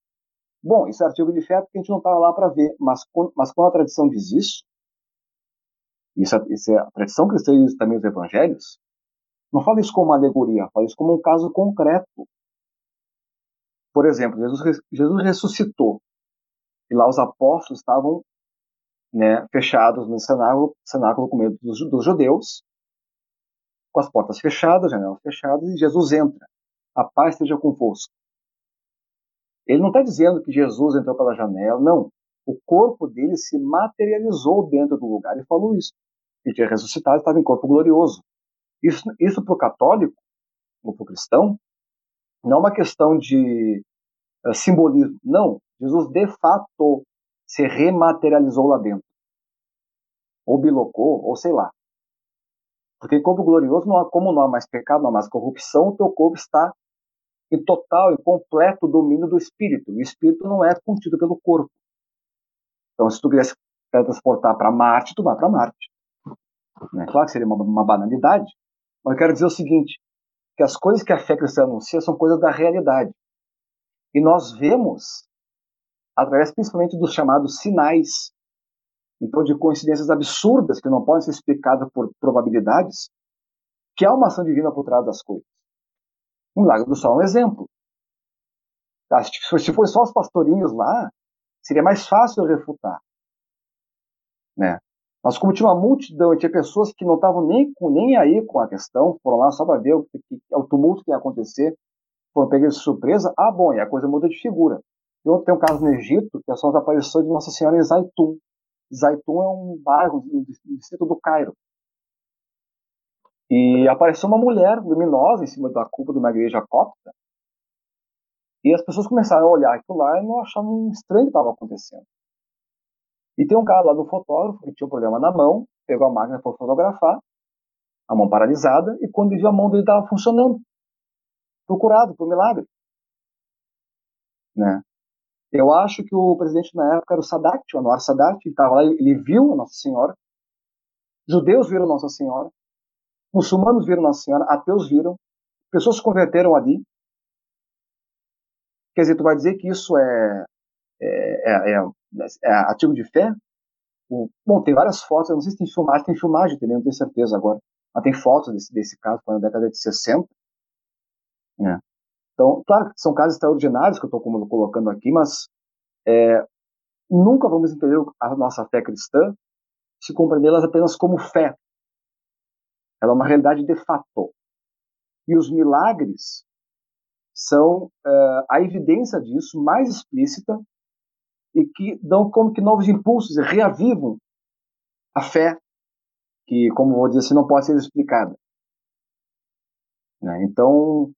Bom, esse artigo de fé porque a gente não estava lá para ver, mas, mas quando a tradição diz isso, isso, é, isso é a tradição cristã e também os evangelhos, não fala isso como uma alegoria, fala isso como um caso concreto. Por exemplo, Jesus, Jesus ressuscitou e lá os apóstolos estavam né, fechados no cenáculo, cenáculo com medo dos, dos judeus, com as portas fechadas, janelas fechadas, e Jesus entra. A paz esteja convosco. Ele não está dizendo que Jesus entrou pela janela, não. O corpo dele se materializou dentro do lugar e falou isso. Ele tinha ressuscitado, estava em corpo glorioso. Isso, isso para o católico, ou para o cristão, não é uma questão de uh, simbolismo. Não. Jesus, de fato, se rematerializou lá dentro. Ou bilocou, ou sei lá. Porque em corpo glorioso, não há, como não há mais pecado, não há mais corrupção, o teu corpo está em total e completo domínio do espírito. O espírito não é contido pelo corpo. Então, se tu quisesse transportar para Marte, tu vai para Marte. Né? Claro que seria uma, uma banalidade, mas eu quero dizer o seguinte, que as coisas que a fé cristã anuncia são coisas da realidade. E nós vemos, através principalmente dos chamados sinais, então de coincidências absurdas que não podem ser explicadas por probabilidades, que há uma ação divina por trás das coisas. O Milagre do Sol é um exemplo. Tá, se fosse só os pastorinhos lá, seria mais fácil refutar. Né? Mas como tinha uma multidão tinha pessoas que não estavam nem, nem aí com a questão, foram lá só para ver o, que, o tumulto que ia acontecer, foram pegar de surpresa, ah, bom, e a coisa muda de figura. E tem um caso no Egito, que são as aparições de Nossa Senhora em Zaitun. Zaitun é um bairro do distrito do Cairo. E apareceu uma mulher luminosa em cima da cúpula de uma igreja cópita. E as pessoas começaram a olhar aquilo lá e não achavam estranho o que estava acontecendo. E tem um cara lá do fotógrafo que tinha um problema na mão, pegou a máquina para fotografar, a mão paralisada, e quando viu a mão dele estava funcionando. Procurado por milagre. Né? Eu acho que o presidente na época era o Sadat, o Anwar Sadat, ele estava lá, ele viu Nossa Senhora, judeus viram Nossa Senhora, muçulmanos viram Nossa Senhora, ateus viram, pessoas se converteram ali. Quer dizer, tu vai dizer que isso é, é, é, é, é de fé? Bom, tem várias fotos, eu não sei se tem filmagem, tem filmagem também, não tenho certeza agora. Mas tem fotos desse, desse caso, foi na década de 60. Né? Então, claro que são casos extraordinários que eu estou colocando aqui, mas é, nunca vamos entender a nossa fé cristã se compreendê-las apenas como fé. Ela é uma realidade de fato. E os milagres são uh, a evidência disso mais explícita e que dão como que novos impulsos e reavivam a fé que, como vou dizer assim, não pode ser explicada. Né? Então,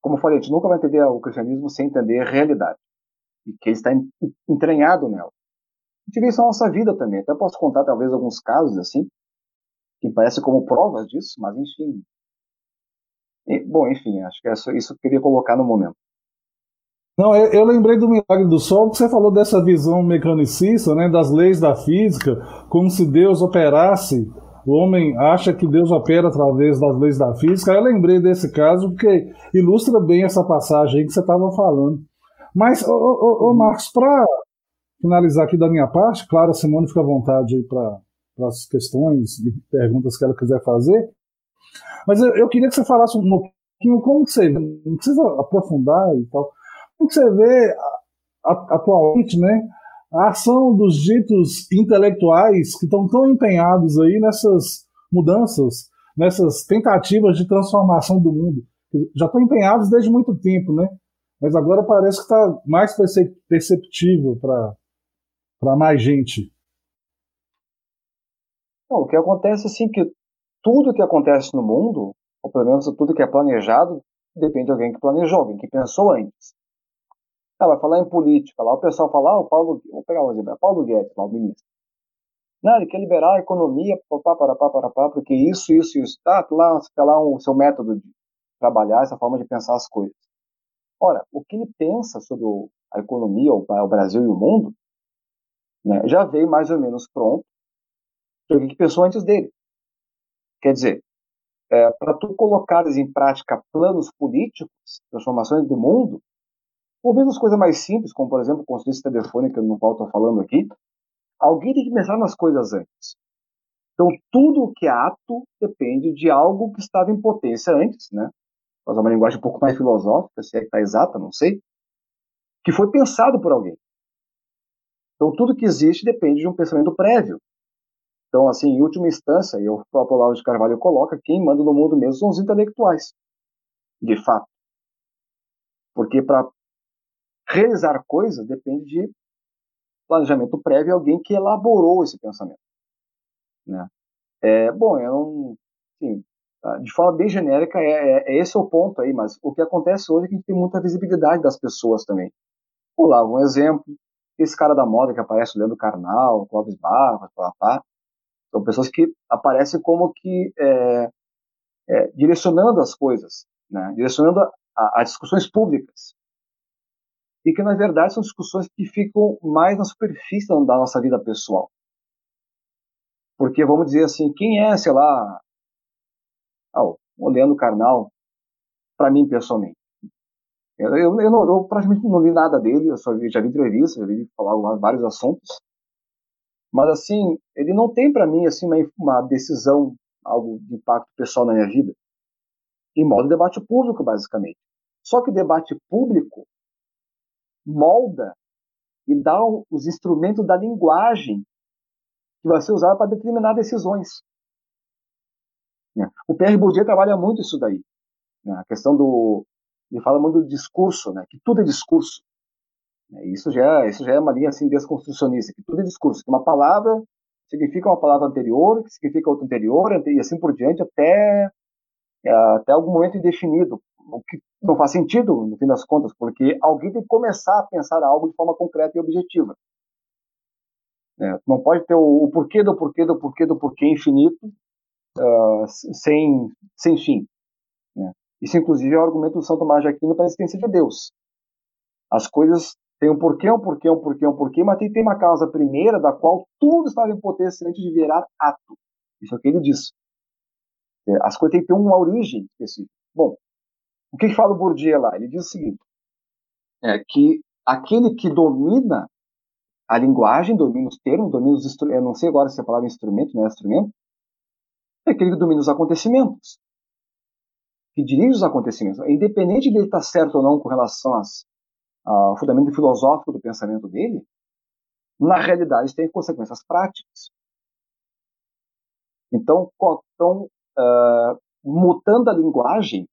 como eu falei, a gente nunca vai entender o cristianismo sem entender a realidade e que está entranhado nela. A gente vê isso na nossa vida também. Até posso contar talvez alguns casos assim que parecem como provas disso, mas enfim. E, bom, enfim, acho que é isso, isso eu queria colocar no momento. Não, eu, eu, lembrei do milagre do sol, que você falou dessa visão mecanicista, né, das leis da física, como se Deus operasse. O homem acha que Deus opera através das leis da física. Eu lembrei desse caso porque ilustra bem essa passagem aí que você estava falando. Mas, ô, ô, ô Marcos, para finalizar aqui da minha parte, claro, a Simone fica à vontade aí para as questões e perguntas que ela quiser fazer. Mas eu, eu, queria que você falasse um pouquinho como você, não precisa aprofundar e tal, como você vê atualmente, né, a ação dos ditos intelectuais que estão tão empenhados aí nessas mudanças, nessas tentativas de transformação do mundo. Já estão empenhados desde muito tempo, né? Mas agora parece que está mais perceptível para mais gente. Não, o que acontece assim que tudo que acontece no mundo, ou pelo menos tudo que é planejado, depende de alguém que planejou, alguém que pensou antes. Ah, vai falar em política, lá o pessoal fala, ah, o Paulo, vou pegar um exemplo, é Paulo Guedes, lá o ministro. Não, ele quer liberar a economia, papá, parapá, parapá, porque isso, isso, isso. Tá, lá, você quer lá o seu método de trabalhar, essa forma de pensar as coisas. Ora, o que ele pensa sobre a economia, o Brasil e o mundo, né, já veio mais ou menos pronto alguém que pensou antes dele. Quer dizer, é, para tu colocares em prática planos políticos, transformações do mundo, ou mesmo as coisas mais simples, como por exemplo construir telefone que eu não estou falando aqui, alguém tem que pensar nas coisas antes. Então tudo o que é ato depende de algo que estava em potência antes, né? Fazer uma linguagem um pouco mais filosófica, se é que está exata, não sei, que foi pensado por alguém. Então tudo que existe depende de um pensamento prévio. Então, assim, em última instância, e o próprio Olavo de Carvalho coloca, quem manda no mundo mesmo são os intelectuais, de fato. Porque para realizar coisas depende de planejamento prévio, alguém que elaborou esse pensamento. Né? É, bom, eu não, assim, de forma bem genérica, é, é, é, esse o ponto aí, mas o que acontece hoje é que a gente tem muita visibilidade das pessoas também. Vou um exemplo, esse cara da moda que aparece lendo Carnal, Clóvis Barros, papá, são pessoas que aparecem como que é, é, direcionando as coisas, né? direcionando as discussões públicas e que na verdade são discussões que ficam mais na superfície da nossa vida pessoal. Porque vamos dizer assim, quem é, sei lá, oh, o Leandro Carnal, para mim pessoalmente. Eu, eu, eu, não, eu, praticamente não li nada dele, eu só vi, já vi entrevistas, já vi falar vários assuntos. Mas assim, ele não tem para mim assim uma, uma decisão, algo de impacto pessoal na minha vida. Em modo debate público, basicamente. Só que debate público molda e dá os instrumentos da linguagem que vai ser usada para determinar decisões. Né? O Pierre Bourdieu trabalha muito isso daí. Né? A questão do. Ele fala muito do discurso, né? que tudo é discurso. Né? Isso já, isso já é uma linha assim, desconstrucionista, que tudo é discurso, que uma palavra significa uma palavra anterior, que significa outra anterior, e assim por diante, até, é, até algum momento indefinido, o que não faz sentido, no fim das contas, porque alguém tem que começar a pensar algo de forma concreta e objetiva. É, não pode ter o, o, porquê do porquê do porquê do porquê infinito uh, sem, sem fim. Né? Isso, inclusive, é o argumento do São Tomás de Aquino para a existência de Deus. As coisas têm um porquê, um porquê, um porquê, um porquê, mas tem, tem uma causa primeira da qual tudo estava em potência antes de virar ato. Isso é o que ele diz. É, as coisas têm que ter uma origem específica. Bom, o que, fala o Bourdieu lá? Ele diz o seguinte, é que aquele que domina a linguagem, domina os termos, domina os instrumentos, eu não sei agora se a palavra instrumento não é instrumento, é aquele que domina os acontecimentos, que dirige os acontecimentos. Independente de ele estar certo ou não com relação às, ao fundamento filosófico do pensamento dele, na realidade tem consequências práticas. Então, então uh, mutando a linguagem,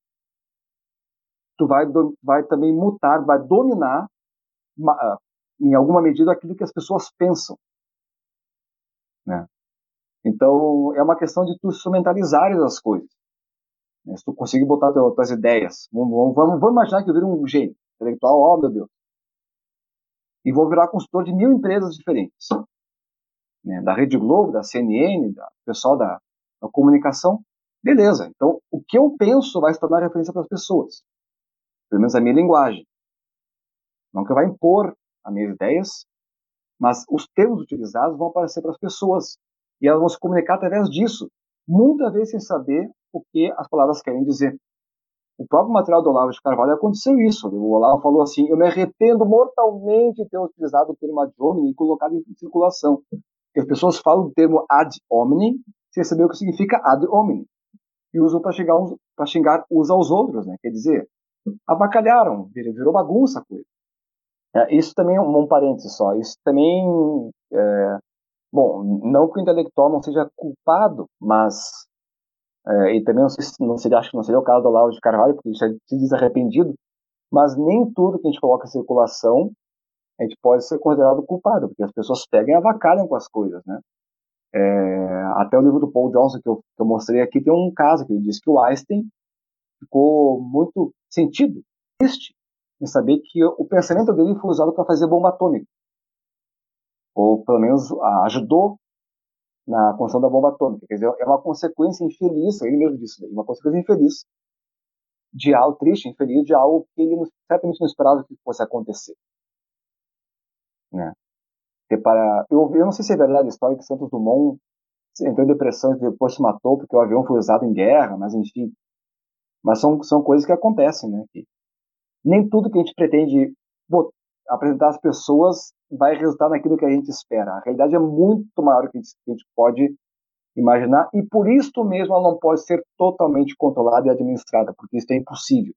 tu vai, vai também mutar, vai dominar, uh, em alguma medida, aquilo que as pessoas pensam. Né? Então, é uma questão de tu instrumentalizares as coisas. Né? Se tu conseguir botar tuas, tuas ideias. Vamos, vamos, vamos, imaginar que eu viro um gênio intelectual, oh meu Deus. E vou virar consultor de mil empresas diferentes. Né? Da Rede Globo, da CNN, da pessoal da, da comunicação. Beleza. Então, o que eu penso vai se tornar referência para as pessoas. Pelo menos a minha linguagem. Não que eu vá impor as minhas ideias, mas os termos utilizados vão aparecer para as pessoas e elas vão se comunicar através disso, muitas vezes sem saber o que as palavras querem dizer. O próprio material do Olavo de Carvalho aconteceu isso. O Olavo falou assim: Eu me arrependo mortalmente de ter utilizado o termo ad hominem e colocado em circulação. Porque as pessoas falam do termo ad hominem sem saber o que significa ad hominem. E usam para xingar, xingar uns aos outros, né? Quer dizer, abacalharam, virou bagunça a coisa. É, isso também é um, um parênteses só. Isso também é, Bom, não que o intelectual não seja culpado, mas é, e também não, sei, não seria, acho que não seria o caso do Olavo de Carvalho, porque ele se diz arrependido, mas nem tudo que a gente coloca em circulação a gente pode ser considerado culpado, porque as pessoas pegam e avacalham com as coisas, né? É, até o livro do Paul Johnson que eu, que eu, mostrei aqui tem um caso que ele diz que o Einstein ficou muito sentido, triste, em saber que o pensamento dele foi usado para fazer bomba atômica ou pelo menos ajudou na construção da bomba atômica. Quer dizer, é uma consequência infeliz, ele mesmo disse, uma consequência infeliz de algo triste, infeliz de algo que ele certamente não esperava que fosse acontecer. Né? para, eu, eu não sei se é verdade a história que Santos Dumont entrou em depressão e depois se matou porque o avião foi usado em guerra, mas enfim. Mas são, são coisas que acontecem, né? Nem tudo que a gente pretende apresentar às pessoas vai resultar naquilo que a gente espera. A realidade é muito maior do que a gente pode imaginar e por isso mesmo ela não pode ser totalmente controlada e administrada, porque isso é impossível.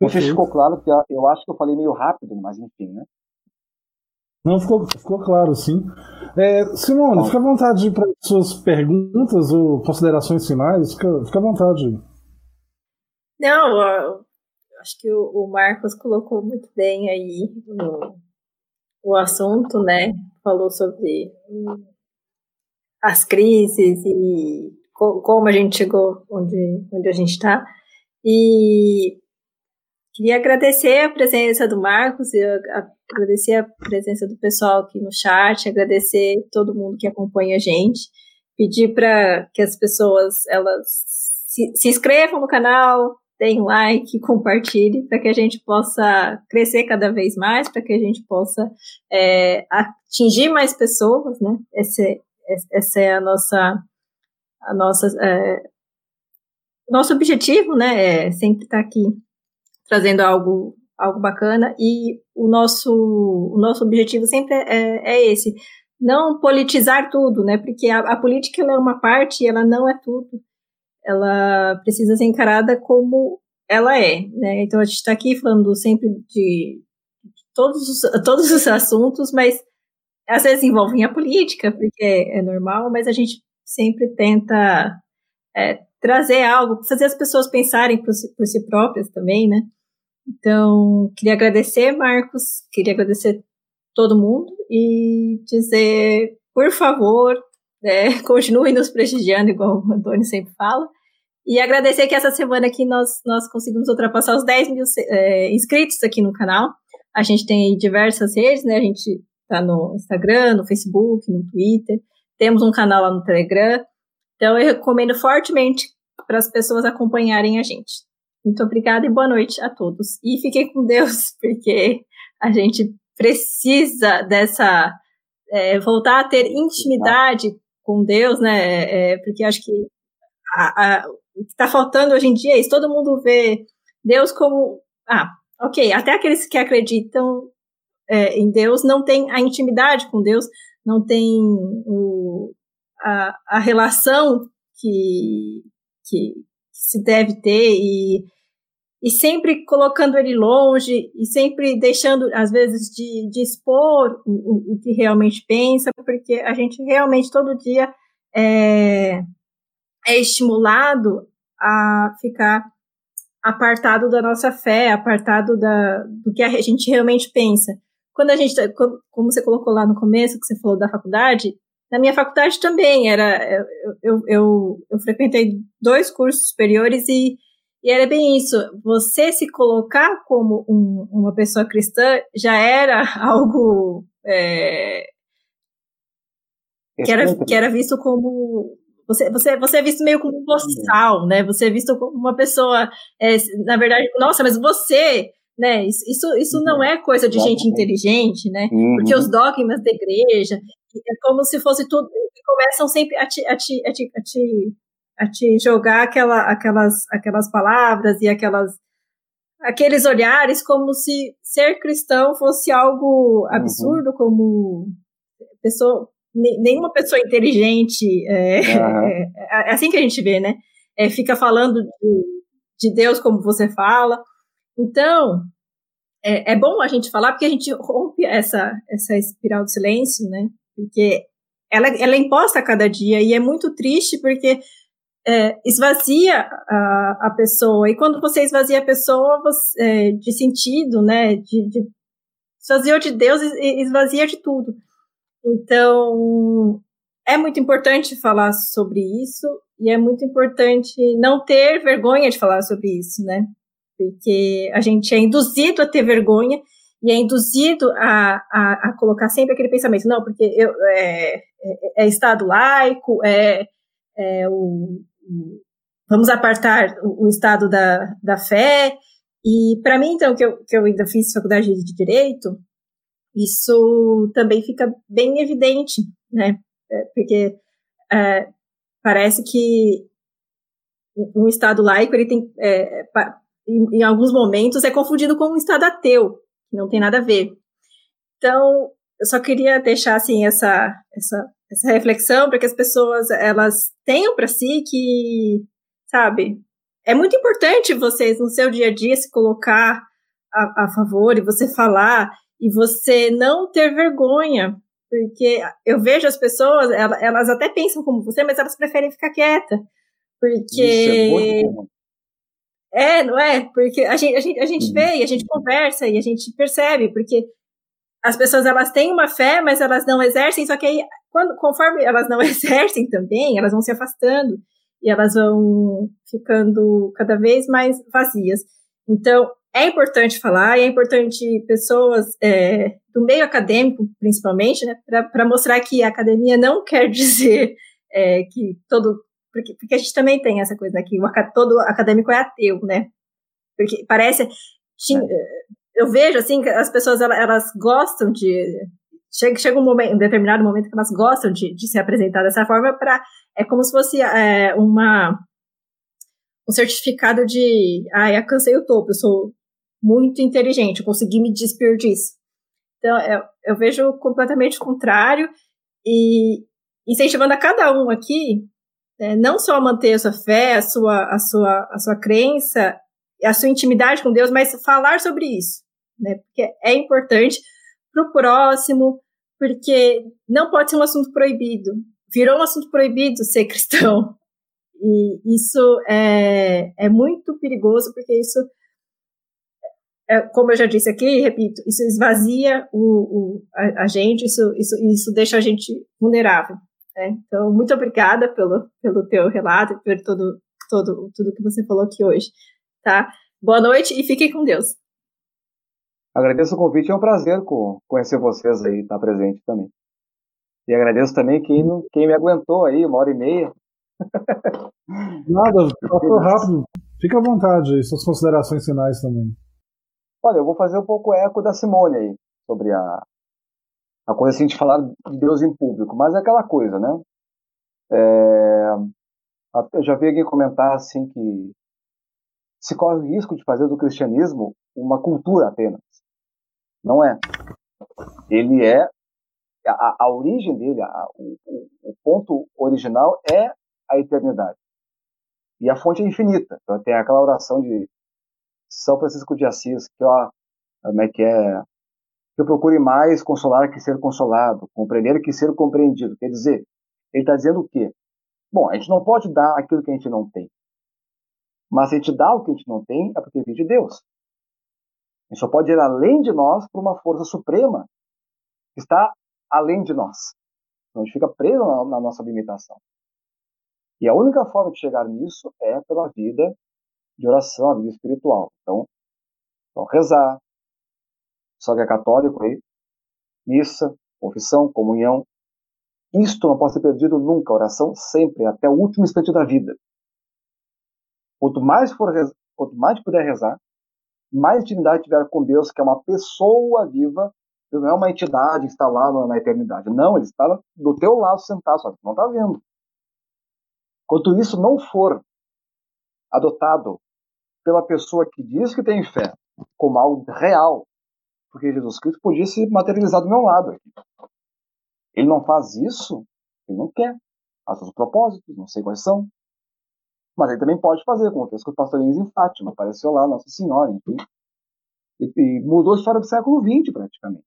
Não sei se ficou claro, que eu acho que eu falei meio rápido, mas enfim, né? Não, ficou, ficou claro, sim. É, Simone, Bom. fica à vontade para suas perguntas ou considerações finais, fica, fica à vontade. Não, acho que o, o Marcos colocou muito bem aí o, o assunto, né? Falou sobre as crises e co como a gente chegou onde, onde a gente está. E queria agradecer a presença do Marcos e agradecer a presença do pessoal aqui no chat, agradecer todo mundo que acompanha a gente, pedir para que as pessoas elas se, se inscrevam no canal, deem like, compartilhe, para que a gente possa crescer cada vez mais, para que a gente possa é, atingir mais pessoas, né? Esse, essa é a nossa, a nossa, é, nosso objetivo, né? É sempre estar tá aqui trazendo algo, algo bacana e o nosso, o nosso objetivo sempre é, é esse, não politizar tudo, né? Porque a, a política é uma parte e ela não é tudo ela precisa ser encarada como ela é, né? Então a gente está aqui falando sempre de todos os, (laughs) todos os assuntos, mas às vezes envolvem a política, porque é normal, mas a gente sempre tenta é, trazer algo, fazer as pessoas pensarem por si, por si próprias também, né? Então, queria agradecer, Marcos, queria agradecer todo mundo e dizer, por favor, é, (laughs) continue nos prestigiando, igual o Antônio sempre fala. E agradecer que essa semana aqui nós, nós conseguimos ultrapassar os 10 mil é, inscritos aqui no canal. A gente tem diversas redes, né? A gente tá no Instagram, no Facebook, no Twitter. Temos um canal lá no Telegram. Então eu recomendo fortemente para as pessoas acompanharem a gente. Muito obrigada e boa noite a todos. E fiquem com Deus, (laughs) porque a gente precisa dessa. É, voltar a ter intimidade com Deus, né? É, porque acho que a, a, o que está faltando hoje em dia é isso. Todo mundo vê Deus como. Ah, ok, até aqueles que acreditam é, em Deus não tem a intimidade com Deus, não tem o, a, a relação que, que se deve ter e e sempre colocando ele longe e sempre deixando, às vezes, de, de expor o, o, que realmente pensa, porque a gente realmente todo dia é, é estimulado a ficar apartado da nossa fé, apartado da, do que a gente realmente pensa. Quando a gente, tá, como você colocou lá no começo, que você falou da faculdade, na minha faculdade também era, eu, eu, eu, eu frequentei dois cursos superiores e e era bem isso, você se colocar como um, uma pessoa cristã já era (laughs) algo é, que, era, que era visto como. Você, você, você é visto meio como um boçal, né? Você é visto como uma pessoa. É, na verdade, nossa, mas você. Né, isso, isso, isso não é coisa de gente inteligente, né? Uhum. Porque os dogmas da igreja é como se fosse tudo. Começam sempre a te, a te, a te, a te a te jogar aquela, aquelas, aquelas palavras e aquelas aqueles olhares como se ser cristão fosse algo absurdo, uhum. como pessoa nenhuma pessoa inteligente é, uhum. é, é, assim que a gente vê, né? É, fica falando de, de, Deus como você fala. Então é, é bom a gente falar porque a gente rompe essa essa espiral do silêncio, né? Porque ela, ela é imposta a cada dia e é muito triste porque é, esvazia a, a pessoa. E quando você esvazia a pessoa você, é, de sentido, né, de, de esvazia de Deus e esvazia de tudo. Então, é muito importante falar sobre isso e é muito importante não ter vergonha de falar sobre isso, né? Porque a gente é induzido a ter vergonha e é induzido a, a, a colocar sempre aquele pensamento, não, porque eu, é, é, é Estado laico, é, é o, vamos apartar o, o estado da, da fé. E para mim, então, que eu, que eu ainda fiz faculdade de Direito, isso também fica bem evidente, né? É, porque é, parece que um Estado laico, ele tem, é, em, em, alguns momentos, é confundido com um Estado ateu, que não tem nada a ver. Então, eu só queria deixar, assim, essa, essa essa reflexão para que as pessoas elas tenham para si que, sabe, é muito importante vocês no seu dia a dia se colocar a, a favor e você falar e você não ter vergonha, porque eu vejo as pessoas, elas, até pensam como você, mas elas preferem ficar quieta, porque é, é, não é? Porque a gente, a gente, a gente uhum. vê e a gente conversa e a gente percebe, porque as pessoas elas têm uma fé, mas elas não exercem, só que aí, quando, conforme elas não (laughs) exercem também, elas vão se afastando e elas vão ficando cada vez mais vazias. Então, é importante falar, e é importante pessoas é, do meio acadêmico, principalmente, né, para mostrar que a academia não (laughs) quer dizer é, que todo. Porque, porque a gente também tem essa coisa aqui, né, o, todo acadêmico é ateu, né? Porque parece. Tinha, é eu vejo assim que as pessoas elas, elas gostam de chega, chega um momento, um determinado momento que elas gostam de, de se apresentar dessa forma para é como se fosse é, uma um certificado de ah, eu alcancei o topo, eu sou muito inteligente, eu consegui me despir disso. Então eu, eu vejo completamente o contrário e incentivando a cada um aqui é, não só manter a sua fé, a sua, a sua, a sua crença, a sua intimidade com Deus, mas falar sobre isso né? Porque é importante para o próximo, porque não pode ser um assunto proibido. Virou um assunto proibido ser cristão. E isso é, é muito perigoso, porque isso, é, como eu já disse aqui, repito, isso esvazia o, o a, a, gente, isso, isso, isso deixa a gente vulnerável. Né? Então, muito obrigada pelo, pelo teu relato, por todo, todo, tudo que você falou aqui hoje. Tá? Boa noite e fiquem com Deus. Agradeço o convite, é um prazer conhecer vocês aí, estar presente também. E agradeço também quem, quem me aguentou aí, uma hora e meia. Nada, (laughs) passou rápido. Fica à vontade suas considerações finais também. Olha, eu vou fazer um pouco eco da Simone aí, sobre a, a coisa assim de falar de Deus em público, mas é aquela coisa, né? É, eu já vi alguém comentar assim que se corre o risco de fazer do cristianismo uma cultura apenas. Não é. Ele é a, a origem dele, a, o, o, ponto original é a eternidade. E a fonte é infinita. Então tem aquela oração de São Francisco de Assis, que ó, como é que é? Que eu procure mais consolar que ser consolado, compreender que ser compreendido. Quer dizer, ele está dizendo o quê? Bom, a gente não pode dar aquilo que a gente não tem. Mas se a gente dá o que a gente não tem, é porque vem de Deus. A gente só pode ir além de nós por uma força suprema que está além de nós. Então a gente fica preso na, na nossa limitação. E a única forma de chegar nisso é pela vida de oração, a vida espiritual. Então, então rezar, só que é católico aí, missa, confissão, comunhão. Isto não pode ser perdido nunca, oração sempre, até o último instante da vida. Quanto mais for quanto mais puder rezar, mais intimidade tiver com Deus, que é uma pessoa viva, não é uma entidade que está lá na eternidade. Não, ele está do teu lado sentado, só que não está vendo. Quanto isso não for adotado pela pessoa que diz que tem fé como algo real, porque Jesus Cristo podia se materializar do meu lado. Ele não faz isso, ele não quer. Há seus propósitos, não sei quais são. Mas ele também pode fazer, como fez com os pastorinhos em Fátima. Apareceu lá Nossa Senhora, enfim. E, e mudou a história do século XX, praticamente.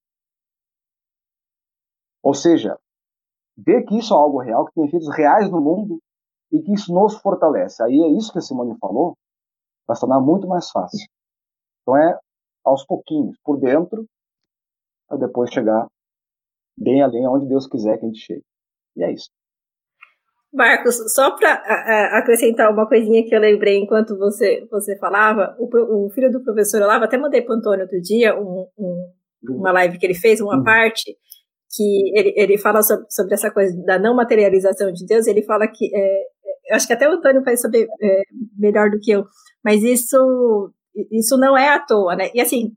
Ou seja, ver que isso é algo real, que tem efeitos reais no mundo e que isso nos fortalece. Aí é isso que a Simone falou, vai se tornar muito mais fácil. Então é aos pouquinhos, por dentro, para depois chegar bem além aonde Deus quiser que a gente chegue. E é isso. Marcos, só para acrescentar uma coisinha que eu lembrei enquanto você, você falava, o, o filho do professor Olavo, até mandei para o Antônio outro dia um, um, uma live que ele fez, uma uhum. parte, que ele, ele fala sobre, sobre, essa coisa da não materialização de Deus, ele fala que, é, acho que até o Antônio vai saber é, melhor do que eu, mas isso, isso não é à toa, né? E assim,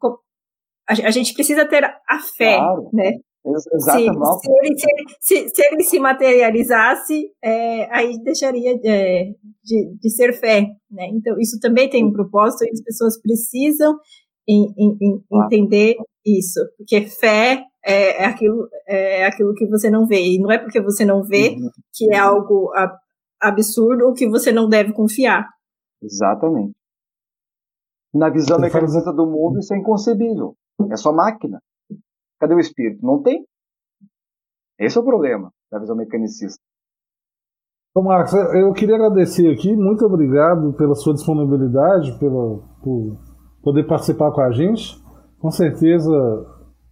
a, gente precisa ter a fé, claro. né? Exatamente. Se, se, ele, se, se, ele se materializasse, é, aí deixaria é, de, de ser fé. Né? Então, isso também tem um propósito e as pessoas precisam em, em, em entender isso. Porque fé é, é, aquilo, é aquilo que você não vê. E não é porque você não vê uhum. que é algo absurdo ou que você não deve confiar. Exatamente. Na visão mecanizada do mundo, isso é inconcebível. É só máquina. Cadê o espírito? Não tem. Esse é o problema da visão mecanicista. Então, Marcos, eu queria agradecer aqui, muito obrigado pela sua disponibilidade, pela, por poder participar com a gente. Com certeza,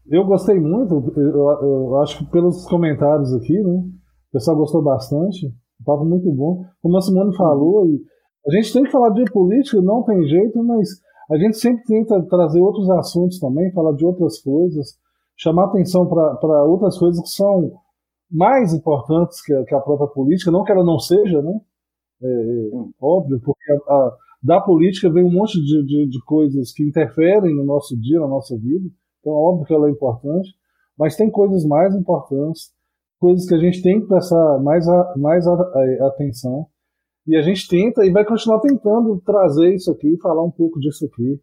eu gostei muito, eu, eu acho que pelos comentários aqui, né? O pessoal gostou bastante, um papo muito bom. Como a Simone falou, a gente tem que falar de política, não tem jeito, mas a gente sempre tenta trazer outros assuntos também, falar de outras coisas chamar atenção para outras coisas que são mais importantes que a, que a, própria política, não que ela não seja, né? É, é hum. óbvio, porque a, a, da política vem um monte de, de, de, coisas que interferem no nosso dia, na nossa vida, então é óbvio que ela é importante, mas tem coisas mais importantes, coisas que a gente tem que prestar mais, a, mais a, atenção, e a gente tenta e vai continuar tentando trazer isso aqui, falar um pouco disso aqui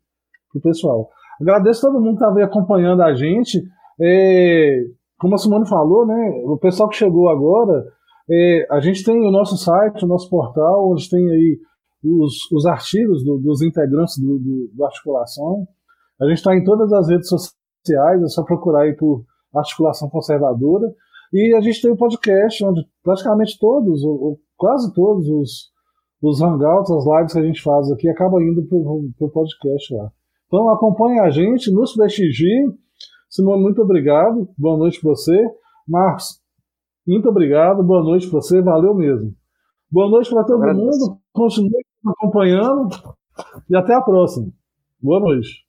para o pessoal. Agradeço a todo mundo que estava acompanhando a gente. É, como a Simone falou, né, o pessoal que chegou agora, é, a gente tem o nosso site, o nosso portal, onde tem aí os, os artigos do, dos integrantes do, do, do, Articulação. A gente está em todas as redes sociais, é só procurar aí por articulação conservadora. E a gente tem um podcast onde praticamente todos, ou, quase todos os, os hangouts, as lives que a gente faz aqui, acabam indo para o podcast lá. Então acompanhe a gente, nos prestigie. Simone, muito obrigado. Boa noite para você. Marcos, muito obrigado. Boa noite para você. Valeu mesmo. Boa noite para todo mundo. Continue acompanhando. E até a próxima. Boa noite.